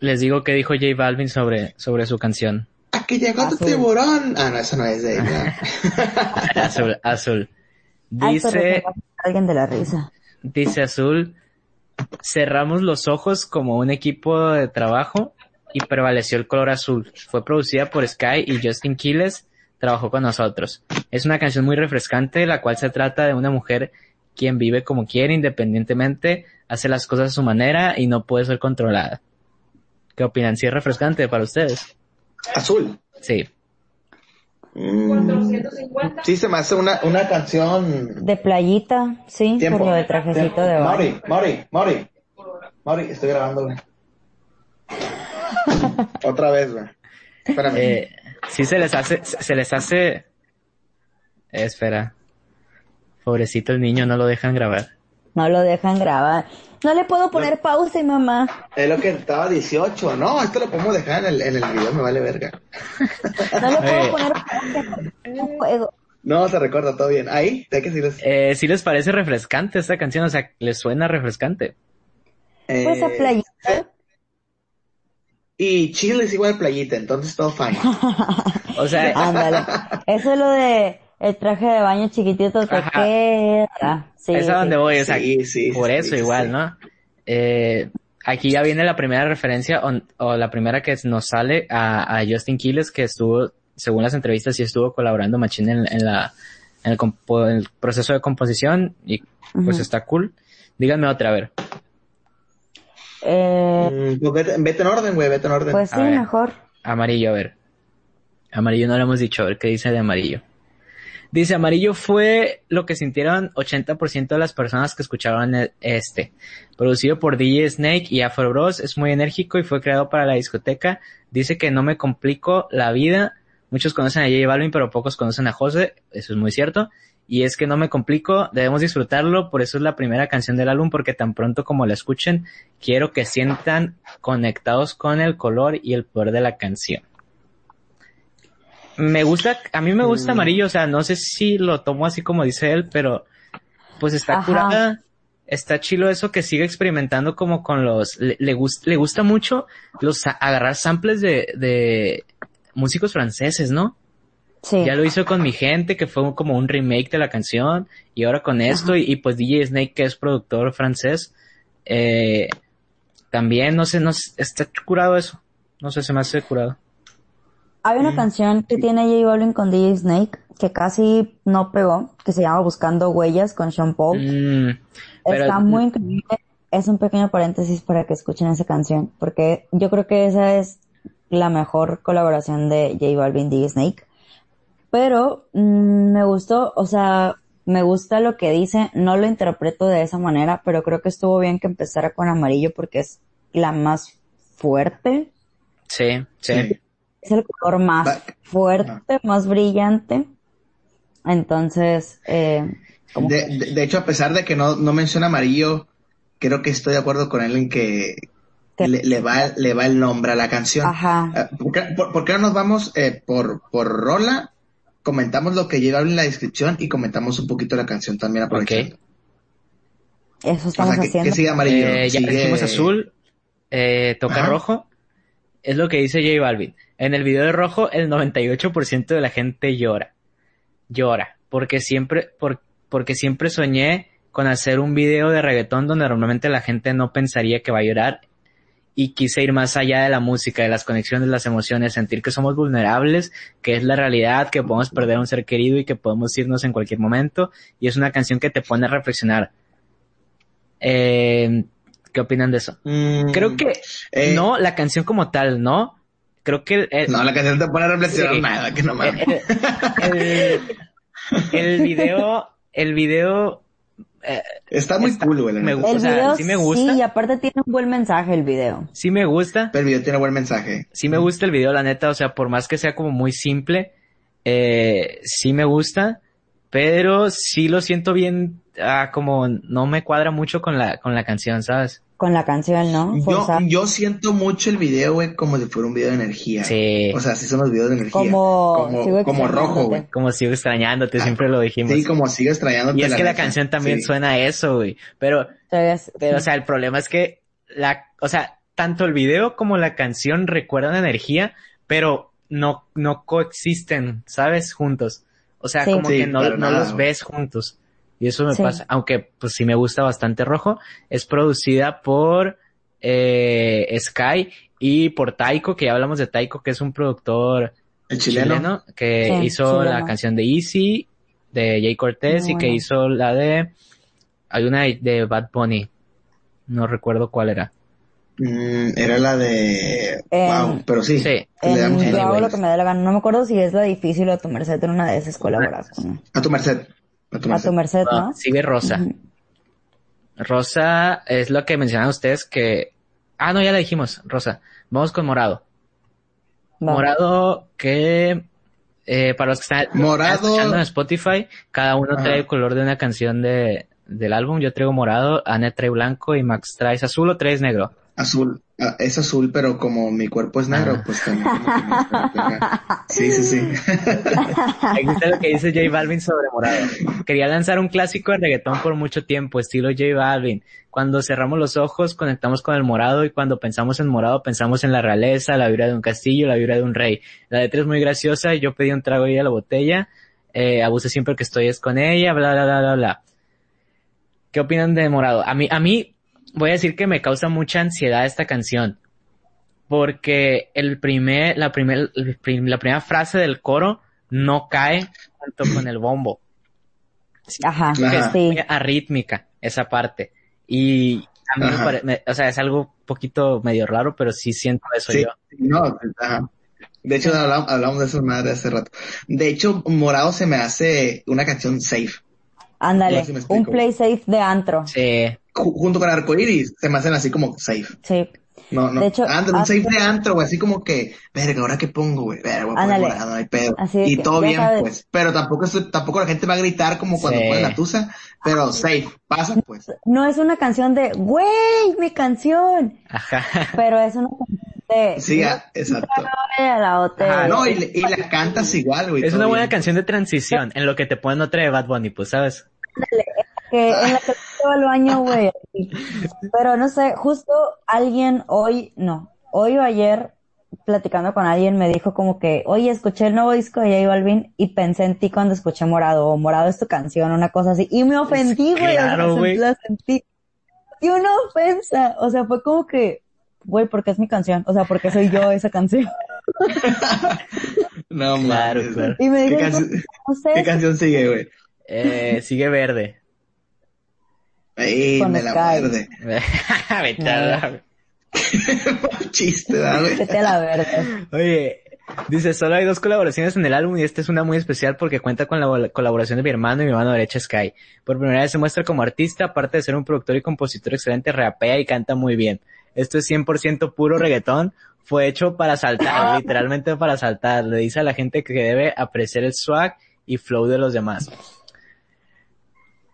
les digo qué dijo J Balvin sobre, sobre su canción. Aquí llegó tu tiburón. Ah, no, eso no es de ella. Azul, azul. Dice, alguien de la risa. Dice Azul, cerramos los ojos como un equipo de trabajo y prevaleció el color azul. Fue producida por Sky y Justin Quiles trabajó con nosotros. Es una canción muy refrescante, la cual se trata de una mujer quien vive como quiere independientemente, hace las cosas a su manera y no puede ser controlada. ¿Qué opinan? ¿Si es refrescante para ustedes? Azul. Sí. Mm, sí, se me hace una, una canción. De playita, sí, Tiempo. por lo de trajecito Tiempo. de baño. Mori, Mori, Mori. Mori, estoy grabando, güey. Otra vez, güey. Espérame. Eh, sí se les hace, se se les hace, eh, espera. Pobrecito el niño, no lo dejan grabar. No lo dejan grabar. No le puedo poner pausa, mamá. Es lo que estaba 18, no, esto lo podemos dejar en el, en el video, me vale verga. No le puedo poner pausa. Un juego. No, se recuerda todo bien. Ahí, hay que decirles. Eh, ¿Sí les parece refrescante esta canción? O sea, ¿les suena refrescante? Pues a Eh, playita. Y Chile es igual playita, entonces todo fine. O sea, Ándale. Eso es lo de el traje de baño chiquitito te Ajá. queda. Sí, es a donde voy, o sea, Sí, sí, por sí, eso sí, igual, sí. ¿no? Eh, aquí ya viene la primera referencia o, o la primera que nos sale a, a Justin Quiles que estuvo, según las entrevistas, sí estuvo colaborando machín en, en la, en el, compo- en el proceso de composición y pues está cool. Díganme otra, a ver. Eh, Mm, pues vete, vete en orden, güey, vete en orden. pues A sí, ver. mejor. Amarillo, a ver. Amarillo no lo hemos dicho, a ver qué dice de amarillo. Dice, amarillo fue lo que sintieron 80% de las personas que escucharon e- este. Producido por DJ Snake y Afro Bros, es muy enérgico y fue creado para la discoteca. Dice que no me complico la vida. Muchos conocen a J Balvin, pero pocos conocen a José. Eso es muy cierto. Y es que no me complico, debemos disfrutarlo, por eso es la primera canción del álbum, porque tan pronto como la escuchen, quiero que sientan conectados con el color y el poder de la canción. Me gusta, a mí me gusta Mm. amarillo, o sea, no sé si lo tomo así como dice él, pero pues está Ajá. curada, está chilo eso que sigue experimentando como con los, le, le, gust- le gusta mucho los agarrar samples de, de músicos franceses, ¿no? Sí. Ya lo hizo con mi gente, que fue como un remake de la canción, y ahora con esto, y, y pues DJ Snake, que es productor francés, eh, también, no sé, no sé, está curado eso. No sé, se me hace curado. Hay una canción que tiene J Balvin con DJ Snake que casi no pegó, que se llama Buscando Huellas con Sean Paul. Mm, pero- Está muy increíble. Es un pequeño paréntesis para que escuchen esa canción, porque yo creo que esa es la mejor colaboración de J Balvin DJ Snake. Pero mm, me gustó, o sea, me gusta lo que dice, no lo interpreto de esa manera, pero creo que estuvo bien que empezara con amarillo porque es la más fuerte, Sí, sí. Es el color más fuerte, más brillante. Entonces, eh, como De, de- de hecho, a pesar de que no, no menciona amarillo, creo que estoy de acuerdo con él en que le, le va, le va el nombre a la canción. Ajá. Eh, ¿Por qué, por, por qué no nos vamos eh, por, por rola? Comentamos lo que lleva en la descripción y comentamos un poquito la canción también aprovechando. eso O estamos sea, que, haciendo. que sigue amarillo. Eh, ya sigue- dijimos azul, eh, toca Ajá. rojo. Es lo que dice J Balvin. En el video de rojo, el 98% de la gente llora. Llora. Porque siempre, por- porque siempre soñé con hacer un video de reggaetón donde normalmente la gente no pensaría que va a llorar. Y quise ir más allá de la música, de las conexiones, las emociones, sentir que somos vulnerables, que es la realidad, que podemos perder a un ser querido y que podemos irnos en cualquier momento. Y es una canción que te pone a reflexionar. Eh, ¿Qué opinan de eso? Mm, Creo que eh, no, la canción como tal, ¿no? Creo que el, No, la canción te pone a reflexionar Sí. nada, que no mames. el, el- el video, el video eh, Está muy está- cool, güey. la me neta. gusta. El o sea, video sí me gusta. sí, y aparte tiene un buen mensaje el video. sí me gusta, Pero el video tiene buen mensaje. sí me gusta el video, la neta, o sea, por más que sea como muy simple, eh, sí me gusta, pero sí lo siento bien, ah, como no me cuadra mucho con la, con la canción, ¿sabes? Con la canción, ¿no? Yo, yo siento mucho el video, güey, como si fuera un video de energía. Sí. O sea, sí son los videos de energía. Como- como, sigo como rojo, güey. Como sigo extrañándote, Ah, siempre lo dijimos. Sí, como sigue extrañándote. y es que la canción también Sí. suena a eso, güey. Pero, pero, o sea, el problema es que la, o sea, tanto el video como la canción recuerdan energía, pero no, no coexisten, ¿sabes? Juntos. O sea, Sí. como Sí, que no, para no nada, los ves juntos. Y eso me Sí. pasa, aunque pues sí me gusta bastante rojo. Es producida por eh, Sky y por Taiko, que ya hablamos de Taiko, que es un productor El chileno. que Sí, hizo chileno. la canción de Easy, de Jay Cortez, Muy y que hizo la de, hay una de, de Bad Bunny, no recuerdo cuál era. Mm, era la de... Em, wow, pero sí. Sí. le En damos yo hago lo que me dé la gana. No me acuerdo si es la difícil o tu merced en una de esas colaboras con A tu merced. A tu a merced. tu merced, Ah, ¿no? sigue Rosa. Rosa es lo que mencionaban ustedes que, ah, no, ya la dijimos, Rosa. Vamos con Morado. Morado que, eh, para los que están Morado. escuchando en Spotify, cada uno Ajá. trae el color de una canción de, del álbum. Yo traigo morado, Ana trae blanco y Max traes azul o traes negro. Azul, ah, es azul, pero como mi cuerpo es negro, pues también. Sí, sí, sí. Aquí está lo que dice J Balvin sobre morado. Quería lanzar un clásico de reggaetón por mucho tiempo, estilo J Balvin. Cuando cerramos los ojos, conectamos con el morado y cuando pensamos en morado, pensamos en la realeza, la vibra de un castillo, la vibra de un rey. La letra es muy graciosa, yo pedí un trago y a la botella, eh, abuse siempre que estoy es con ella, bla, bla, bla, bla, bla. ¿Qué opinan de morado? A mí, a mí, voy a decir que me causa mucha ansiedad esta canción. Porque el primer, la primer, el prim- la primera frase del coro no cae junto con el bombo. Ajá, Ajá. Es sí. muy arrítmica esa parte. Y a mí me Ajá. pare- me- o sea, es algo un poquito medio raro, pero sí siento eso Sí, yo. no, ajá. De hecho, hablamos, hablamos de eso más de hace rato. De hecho, Morado se me hace una canción safe. Ándale, No sé si me explico. un play safe de antro. Sí, junto con Arcoiris, se me hacen así como safe. Sí. No, no. De hecho, Antro, un hace- safe de antro, güey, así como que, verga, ¿ahora qué pongo, güey? Verga, voy a poner Ándale. morado, no hay pedo. Y que, todo bien, sabes. pues. Pero tampoco, es- tampoco la gente va a gritar como cuando Sí. ponen la tusa, pero safe, pasa, pues. No es una canción de, güey, mi canción. ajá. Pero es una canción de, Sí, ah, exacto. "Ay, a la botella. Ajá, No, y, y la cantas igual, güey. Es una buena bien. canción de transición, en lo que te ponen otra de Bad Bunny, pues, ¿sabes? Que en la que todo al baño, güey. Pero no sé, justo alguien hoy, no, hoy o ayer, platicando con alguien, me dijo como que, oye, escuché el nuevo disco de J Balvin y pensé en ti cuando escuché Morado, o Morado es tu canción, una cosa así. Y me ofendí, güey. Claro, güey. La sentí. Y una ofensa. O sea, fue como que, güey, porque es mi canción. O sea, porque soy yo esa canción. No, Claro. Y me ¿Qué, dijo, canción, no sé, qué canción sigue, güey? Eh, sigue verde. Ey, Con me la muerde. Vete a la- Chiste, ¿verdad, güey? vete a la verde. Oye, dice, solo hay dos colaboraciones en el álbum y esta es una muy especial porque cuenta con la colaboración de mi hermano y mi mano derecha Sky. Por primera vez se muestra como artista, aparte de ser un productor y compositor excelente, rapea y canta muy bien. Esto es 100% puro reggaetón, fue hecho para saltar, literalmente para saltar. Le dice a la gente que debe apreciar el swag y flow de los demás.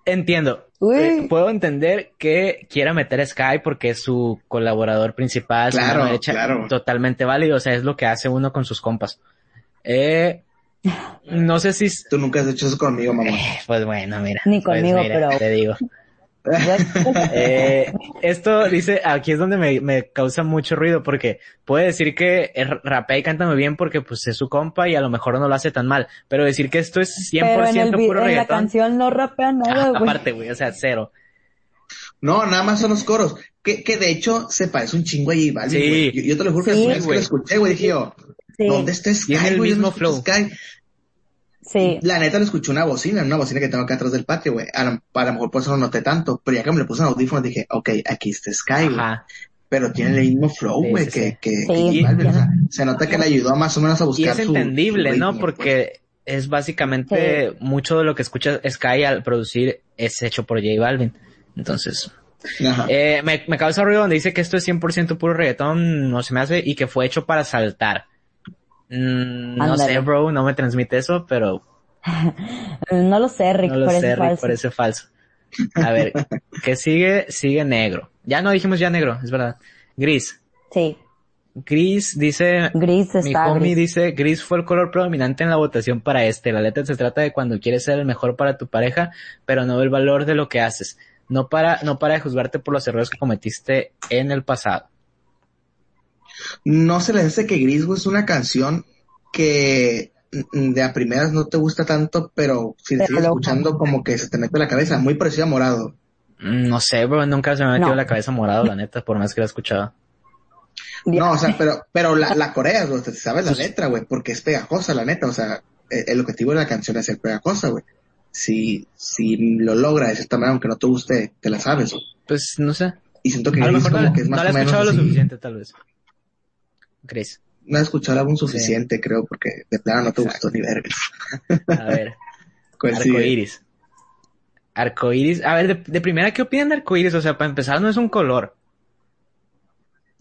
Entiendo. Uy. Eh, puedo entender que quiera meter a Sky porque es su colaborador principal, su Claro, derecha, claro. totalmente válido, o sea, es lo que hace uno con sus compas. Eh, no sé si, Tú nunca has hecho eso conmigo, mamá. eh, pues bueno, mira. Ni pues conmigo, mira, pero- Te digo. Eh, esto dice, aquí es donde me, me causa mucho ruido porque puede decir que el rapea y canta muy bien porque pues es su compa y a lo mejor no lo hace tan mal, pero decir que esto es 100% Pero en, el, vi- puro en la reggaetón, canción no rapea nada, ah, güey. aparte, güey, o sea, cero. No, nada más son los coros. Que, que de hecho se parece un chingo a J Balvin, Sí. Yo, yo te lo juro que Sí. la primera vez que lo escuché, güey, dije yo, Sí, ¿dónde está Sky, Tiene el mismo flow. Sky. Sí. La neta lo escuché una bocina, una bocina que tengo acá atrás del patio, güey. A, lo- a lo mejor por eso no noté tanto, pero ya que me le puse en audífonos dije, ok, aquí está Sky, güey. Pero tiene el mismo flow, güey, sí, que, sí. que, Sí. que. O sea, se nota que le ayudó más o menos a Y buscar es su- entendible, su ¿no? ritmo, pues. Porque es básicamente mucho de lo que escucha Sky al producir es hecho por J Balvin. Entonces, eh, me, me causa ruido donde dice que esto es 100% puro reggaetón, no se me hace, y que fue hecho para saltar. Mm, no sé, bro, no me transmite eso, pero No lo sé, Rick, no lo parece sé, Rick, falso. parece falso. A ver, ¿qué sigue? Sigue negro. Ya no dijimos ya negro, es verdad. Gris. Sí, Gris dice, gris Mi está homie gris. dice, gris fue el color predominante en la votación para este. La letra se trata de cuando quieres ser el mejor para tu pareja, pero no el valor de lo que haces. No para, no para de juzgarte por los errores que cometiste en el pasado. No se les hace que Gris, güey, es una canción que de a primeras no te gusta tanto, pero si la Pero sigues escuchando como que se te mete en la cabeza, muy parecido a Morado. Mm, No sé, bro, nunca se me ha metido No. la cabeza morado, la neta, por más que la he escuchado. No, o sea, pero, pero la, la coreas, güey, te sabes la Pues- letra, güey, porque es pegajosa, la neta, o sea, eh, el objetivo de la canción es ser pegajosa, güey. Si, si lo logra de cierta manera, aunque no te guste, te la sabes. Pues, no sé. Y siento que A lo mejor no, que es no más la he escuchado lo suficiente, tal vez. No he escuchado el álbum suficiente, creo, porque de plano no te Exacto. gustó ni vergas. A ver. Arcoiris. Arcoiris. A ver, de, de primera, ¿qué opinan de arcoiris? O sea, para empezar, no es un color.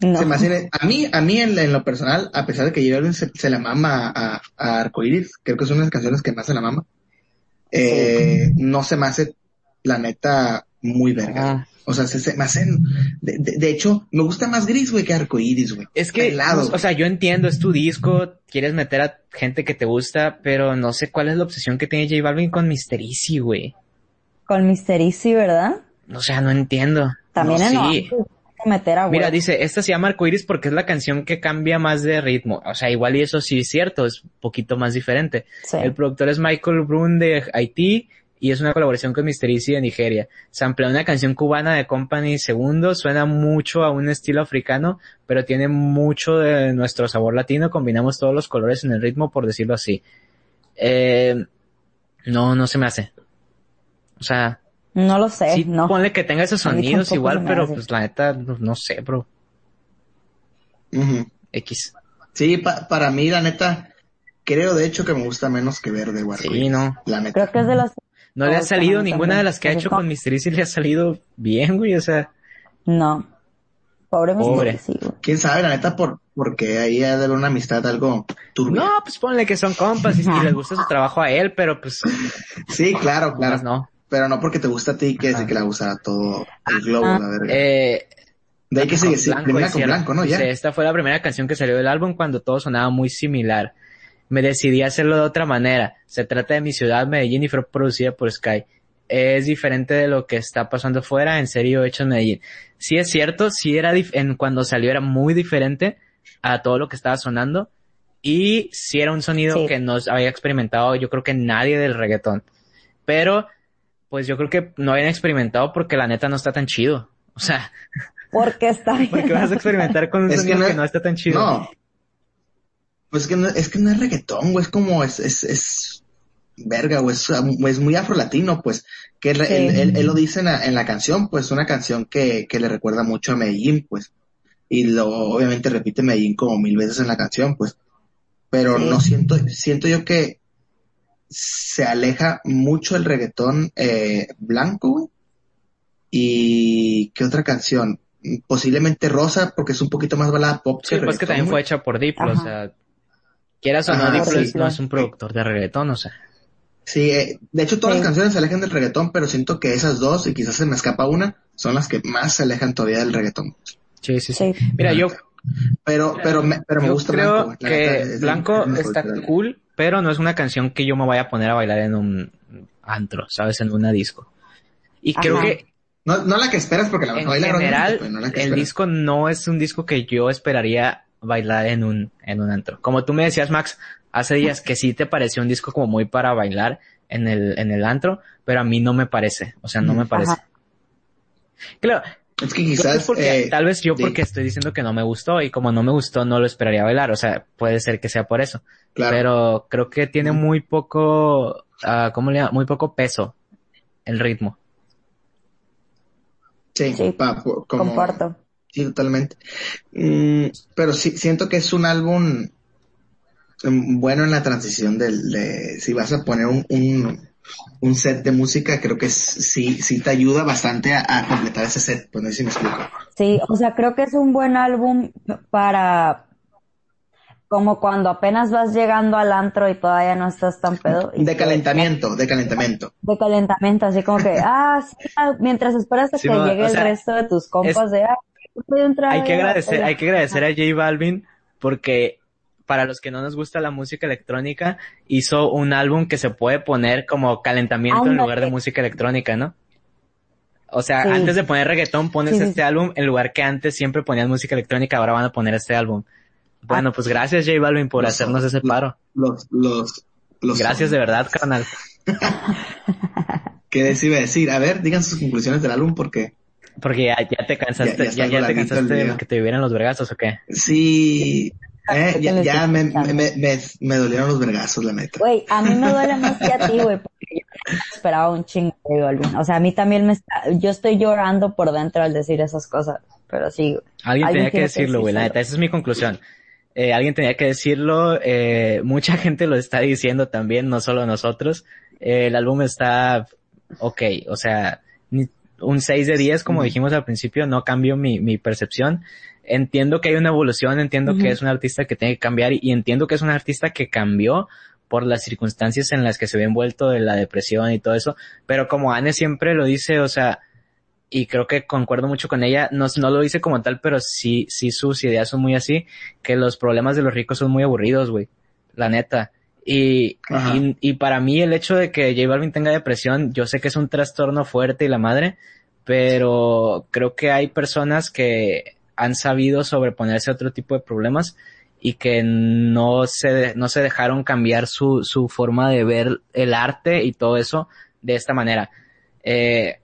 No. Se me hace- a mí, a mí en, lo personal, a pesar de que J se, se la mama a, a Arcoiris, creo que es una de las canciones que más se la mama, eh, no se me hace, la neta, muy verga. Ah. O sea, se, se me hacen, de, de- de hecho, me gusta más gris, güey, que arcoíris, güey. Es que, Pelado, o sea, yo entiendo, es tu disco, quieres meter a gente que te gusta, pero no sé cuál es la obsesión que tiene J Balvin con Mr. Easy, güey. Con Mister Easy, ¿verdad? O sea, no entiendo. También No, en sí. Meter a Mira, huevo. dice, esta se llama Arcoiris porque es la canción que cambia más de ritmo. O sea, igual y eso sí es cierto, es un poquito más diferente. Sí. El productor es Michael Brun de Haití y es una colaboración con Mr. Easy de Nigeria. Samplea una canción cubana de Company Segundo, suena mucho a un estilo africano, pero tiene mucho de nuestro sabor latino, combinamos todos los colores en el ritmo, por decirlo así. Eh, no, no se me hace. O sea, No lo sé, sí, no. ponle que tenga esos sonidos igual, pero hace. pues la neta, no, no sé, bro. Ujú. X. Sí, pa- para mí, la neta, creo de hecho que me gusta menos que verde, güey. Sí, no. La neta. Creo que es de las... No le ha salido ninguna de las que ha hecho con Mr. Easy, le ha salido bien, güey, o sea. No. Pobre Pobre. Mister Easy, güey. Quién sabe, la neta, por, porque ahí ha de haber una amistad algo turbia. No, pues ponle que son compas y, y les gusta su trabajo a él, pero pues, Sí, claro, claro. no. Pero no porque te gusta a ti, que decir que le gusta a todo el globo, la verga. Eh, de ahí que sigue, sí, Blanco, con cierto. blanco, ¿no? Ya. Esta fue la primera canción que salió del álbum cuando todo sonaba muy similar. Me decidí a hacerlo de otra manera. Se trata de mi ciudad, Medellín, y fue producida por Sky. Es diferente de lo que está pasando fuera, en serio, hecho en Medellín. Sí es cierto, sí era, dif- en cuando salió era muy diferente a todo lo que estaba sonando. Y sí era un sonido Sí. que no había experimentado, yo creo que nadie del reggaetón. Pero, pues yo creo que no habían experimentado porque la neta no está tan chido. O sea, Porque está bien. ¿por qué vas a experimentar con un Es que sonido no que no está tan chido? No. Pues es que no, es que no es reggaetón, güey, es como, es, es, es, verga, güey, es, es muy afrolatino, pues, que él, Sí. él, él- él lo dice en la, en la canción, pues, una canción que, que le recuerda mucho a Medellín, pues, y lo, obviamente repite Medellín como mil veces en la canción, pues, pero Sí. no siento, siento yo que se aleja mucho el reggaetón, eh, blanco, güey, y, ¿qué otra canción? Posiblemente Rosa, porque es un poquito más balada pop. Sí, pues que también fue hecha por Diplo, o sea, quieras o no, Ajá, Diplo sí. no es un productor de reggaetón, o sea. Sí, eh, de hecho todas Sí. las canciones se alejan del reggaetón, pero siento que esas dos, y quizás se me escapa una, son las que más se alejan todavía del reggaetón. Sí, sí, sí. Sí. Mira, yo, Pero, pero me, pero me gusta creo Blanco. La que es- Blanco es está cool, pero no es una canción que yo me vaya a poner a bailar en un antro, ¿sabes? En una disco. Y creo que No, no la que esperas porque la vas en a bailar. obviamente, general, pero no la que el disco no es un disco que yo esperaría bailar en un, en un antro. Como tú me decías, Max, hace días que sí te pareció un disco como muy para bailar en el, en el antro, pero a mí no me parece. O sea, no me Ajá. parece. Claro, Es que quizás... es porque, eh, tal vez yo sí, porque estoy diciendo que no me gustó y como no me gustó no lo esperaría bailar, o sea, puede ser que sea por eso. claro. Pero creo que tiene Ujú. muy poco, ah, ¿cómo le llama? Muy poco peso el ritmo. sí, Sí, pa- como- Comparto. Sí, totalmente. Mm, pero sí, siento que es un álbum mm, bueno en la transición del, de, si vas a poner un, un, un set de música, creo que sí, sí te ayuda bastante a, a completar ese set, pues no sé si me explico. Sí, o sea, creo que es un buen álbum para como cuando apenas vas llegando al antro y todavía no estás tan pedo. y De calentamiento, de calentamiento. De calentamiento, así como que, ah, sí, ah, mientras esperas a Sí, que no, llegue o el resto de tus compas de, ah, Hay que agradecer, bailar". hay que agradecer a J Balvin porque para los que no nos gusta la música electrónica, hizo un álbum que se puede poner como calentamiento en Ándale. lugar de música electrónica, ¿no? O sea, Sí. antes de poner reggaetón pones Sí, sí, este álbum en lugar que antes siempre ponían música electrónica, ahora van a poner este álbum. Bueno, Ah. pues gracias J Balvin por Los- hacernos ese paro. Los, los, los. Gracias de verdad, carnal. ¿Qué les iba a decir? A ver, digan sus conclusiones del álbum porque Porque ya, ya te cansaste, Ya- ya ya, está ya, te cansaste de que te vivieran los vergazos o qué. sí, eh, ¿Qué ya, me, me, me, me dolieron los vergazos, la neta. Güey, a mí me duele más que a ti, güey, porque yo esperaba un chingo de. O sea, a mí también me está, yo estoy llorando por dentro al decir esas cosas, pero sí. Alguien, Alguien tenía que decirlo, güey, la neta, esa es mi conclusión. Eh, alguien tenía que decirlo, eh, mucha gente lo está diciendo también, no solo nosotros. Eh, el álbum está ok, o sea, ni- un 6 de 10, como dijimos al principio, no cambió mi, mi percepción. Entiendo que hay una evolución, entiendo que es un artista que tiene que cambiar y, y entiendo que es un artista que cambió por las circunstancias en las que se ve envuelto de la depresión y todo eso, pero como Anne siempre lo dice, o sea, y creo que concuerdo mucho con ella. No, no lo dice como tal, pero sí, sí sus ideas son muy así, que los problemas de los ricos son muy aburridos, güey. La neta. Y, y, y, para mí el hecho de que J Balvin tenga depresión, yo sé que es un trastorno fuerte y la madre, pero creo que hay personas que han sabido sobreponerse a otro tipo de problemas y que no se, no se dejaron cambiar su, su forma de ver el arte y todo eso de esta manera. Eh,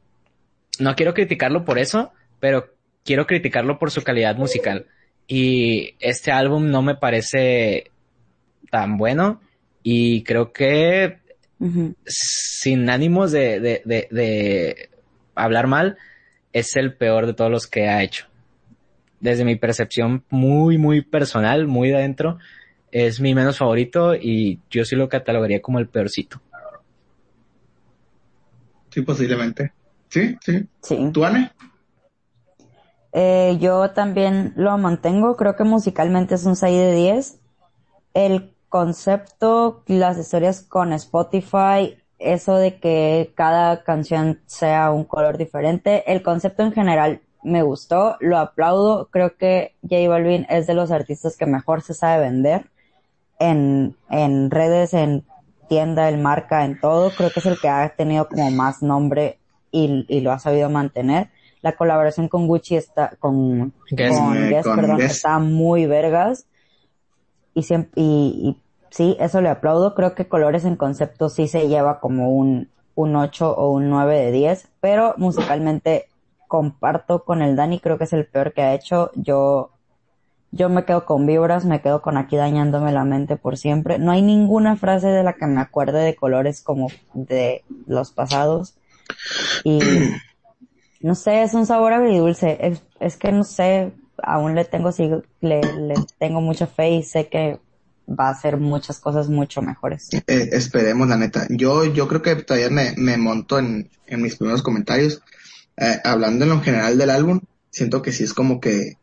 no quiero criticarlo por eso, pero quiero criticarlo por su calidad musical. Y este álbum no me parece tan bueno y creo que sin ánimos de, de, de, de, hablar mal, es el peor de todos los que ha hecho. Desde mi percepción muy, muy personal, muy de adentro, es mi menos favorito y yo sí lo catalogaría como el peorcito. Sí, posiblemente. Sí, sí. Sí. ¿Tú, Anne? Eh, yo también lo mantengo, creo que musicalmente es un 6 de 10. El concepto, las historias con Spotify, eso de que cada canción sea un color diferente, el concepto en general me gustó, lo aplaudo, creo que J Balvin es de los artistas que mejor se sabe vender en, en redes, en tienda, en marca, en todo, creo que es el que ha tenido como más nombre y, y lo ha sabido mantener. La colaboración con Gucci está, con, Guess, con, eh, Guess, perdón, Guess. está muy vergas. Y, siempre, y, y, sí, eso le aplaudo. Creo que Colores en concepto sí se lleva como un, un 8 o un 9 de 10, pero musicalmente comparto con el Dani, creo que es el peor que ha hecho. Yo yo me quedo con vibras, me quedo con aquí dañándome la mente por siempre. No hay ninguna frase de la que me acuerde de colores como de los pasados. Y no sé, es un sabor agridulce. Es, es que no sé, aún le tengo, sí, le, le tengo mucha fe y sé que va a hacer muchas cosas mucho mejores. Eh, esperemos, la neta. Yo, yo creo que todavía me, me monto en, en mis primeros comentarios. Eh, hablando en lo general del álbum, siento que sí es como que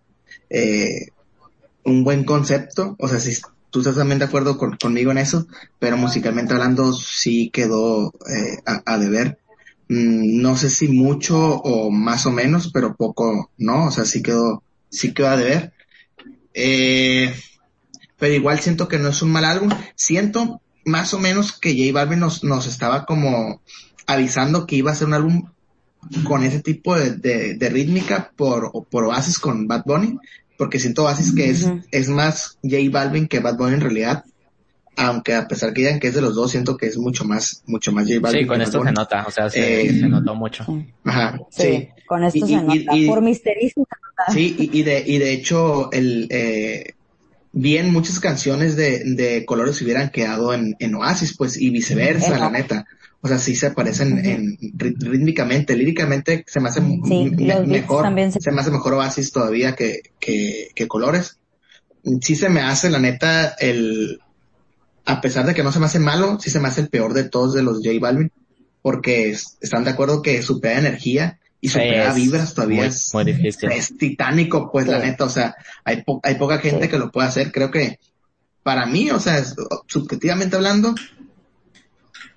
eh, un buen concepto, o sea, si tú estás también de acuerdo con, conmigo en eso, pero musicalmente hablando sí quedó eh, a, a, deber. Mm, no sé si mucho o más o menos, pero poco, ¿no? O sea, sí quedó, sí quedó a deber. Eh, pero igual siento que no es un mal álbum. Siento más o menos que J Balvin nos, nos estaba como avisando que iba a ser un álbum con ese tipo de, de, de rítmica por, por Oasis con Bad Bunny, porque siento Oasis que es, es más J Balvin que Bad Bunny en realidad. Aunque a pesar que digan que es de los dos, siento que es mucho más, mucho más J Balvin. Sí, con esto se nota, o sea, se, eh, se notó mucho. Ajá, sí. sí. Con esto y, se y, nota, y, por misterismo se nota. Sí, y, de, y de hecho, el, eh, bien muchas canciones de, de colores hubieran quedado en, en Oasis, pues, y viceversa, la neta. O sea, sí se parecen en, rítmicamente, líricamente se me hace sí, me, mejor, se... se... me hace mejor Oasis todavía que, que, que Colores. Sí se me hace, la neta, el, a pesar de que no se me hace malo, sí se me hace el peor de todos de los J Balvin, porque es, están de acuerdo que supera energía y supera es vibras todavía muy, es, muy difícil. es titánico, pues sí. la neta, o sea, hay, po hay poca gente sí. que lo puede hacer, creo que para mí, o sea, es, subjetivamente hablando,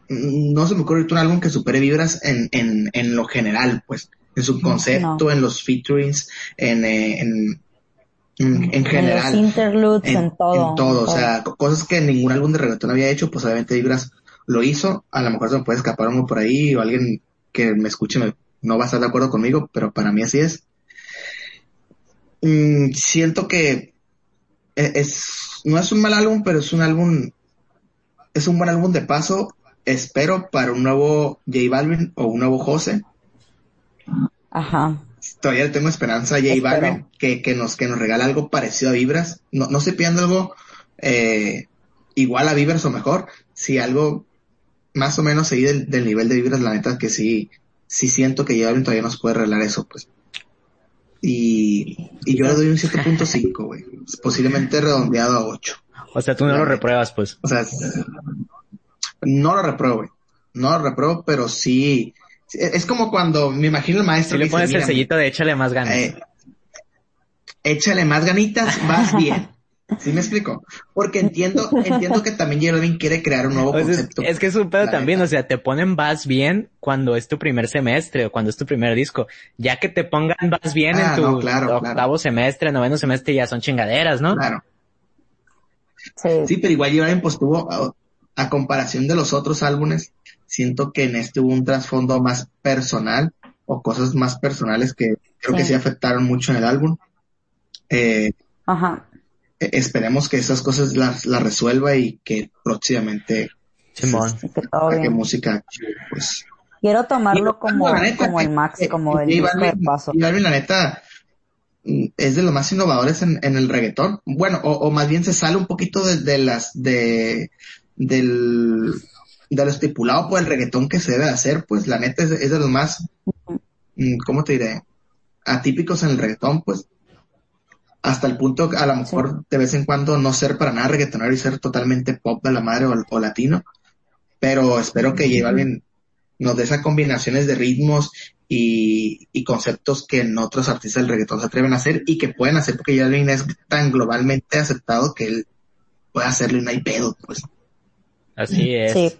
no se me ocurre un álbum que supere vibras en, en, en lo general, pues, en su concepto, no. en los featurings, en, eh, en, en, en, general. En los interludes, en, en todo. En todo, o sea, cosas que ningún álbum de reggaetón había hecho, pues obviamente Vibras lo hizo, a lo mejor se me puede escapar uno por ahí o alguien que me escuche me, no va a estar de acuerdo conmigo, pero para mí así es. Mm, siento que e, es, no es un mal álbum, pero es un álbum, es un buen álbum de paso espero para un nuevo J Balvin o un nuevo José. Ajá. Todavía tengo esperanza a J. Balvin que, que nos, que nos regale algo parecido a Vibras. No, no se pidiendo algo, eh, igual a Vibras o mejor. Si algo más o menos seguir del, del, nivel de Vibras, la neta que sí, sí siento que J Balvin todavía nos puede regalar eso, pues. Y, y yo le doy un 7.5, güey. Posiblemente redondeado a 8. O sea, tú no lo repruebas, pues. O sea, no lo repruebo, no lo repruebo, pero sí, es como cuando me imagino el maestro. Si le pones dice, el sellito de échale más ganas. Eh, échale más ganitas, vas bien. ¿Sí me explico? Porque entiendo, entiendo que también J quiere crear un nuevo Pues es, concepto. es que es un pedo también, neta. o sea, te ponen vas bien cuando es tu primer semestre o cuando es tu primer disco. Ya que te pongan vas bien Ah, en tu no, claro, octavo claro. semestre, noveno semestre, ya son chingaderas, ¿no? Claro. Sí. Sí, pero igual J pues tuvo, a, a comparación de los otros álbumes, siento que en este hubo un trasfondo más personal o cosas más personales que creo que Sí. sí afectaron mucho en el álbum. Eh, Ajá. Eh, esperemos que esas cosas las, las resuelva y que próximamente Simón. Sí, que música pues Quiero tomarlo Y, como, la neta, como el que- Max, que- como el J de Balvin- paso. J Balvin, la neta, mm, es de los más innovadores en, en el reggaetón. Bueno, o, o más bien se sale un poquito de, de las, de, del, de lo estipulado por el reggaetón que se debe de hacer, pues la neta es, es de los más, mm, ¿cómo te diré? Atípicos en el reggaetón, pues. Hasta el punto, a lo mejor, de vez en cuando no ser para nada reggaetonero y ser totalmente pop de la madre o, o latino. Pero espero que J Balvin nos dé esas combinaciones de ritmos y, y conceptos que en otros artistas del reggaetón se atreven a hacer y que pueden hacer porque J Balvin es tan globalmente aceptado que él puede hacerlo y no hay pedo, pues. Así es. Sí,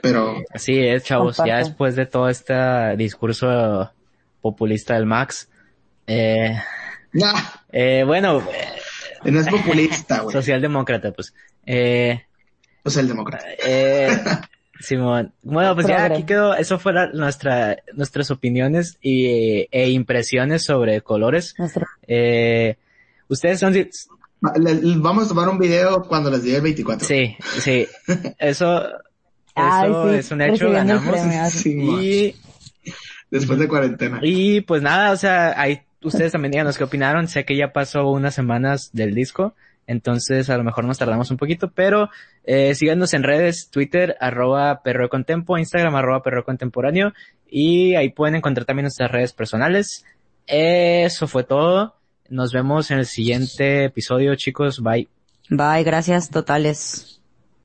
Pero Así es, chavos. Ya después de todo este discurso populista del Max, eh, nah, eh, bueno, no es populista, güey. socialdemócrata, pues. Eh, Es el demócrata. Eh, Simón. Bueno, pues ya aquí quedó, eso fueron nuestra, nuestras opiniones y, e impresiones sobre colores. nuestro- Eh, ustedes son, Vamos a tomar un video cuando les diga el 24. sí, sí, eso, Ay, eso sí, es un hecho, recibiendo ganamos. premio. Sí. Y, Después de cuarentena. y pues nada, o sea, ahí ustedes también díganos qué opinaron. Sé que ya pasó unas semanas del disco, entonces a lo mejor nos tardamos un poquito, pero eh, síganos en redes, Twitter, arroba perro de contempo, Instagram, arroba perro contemporáneo, y ahí pueden encontrar también nuestras redes personales. Eso fue todo. Nos vemos en el siguiente episodio, chicos. Bye. Bye, gracias totales.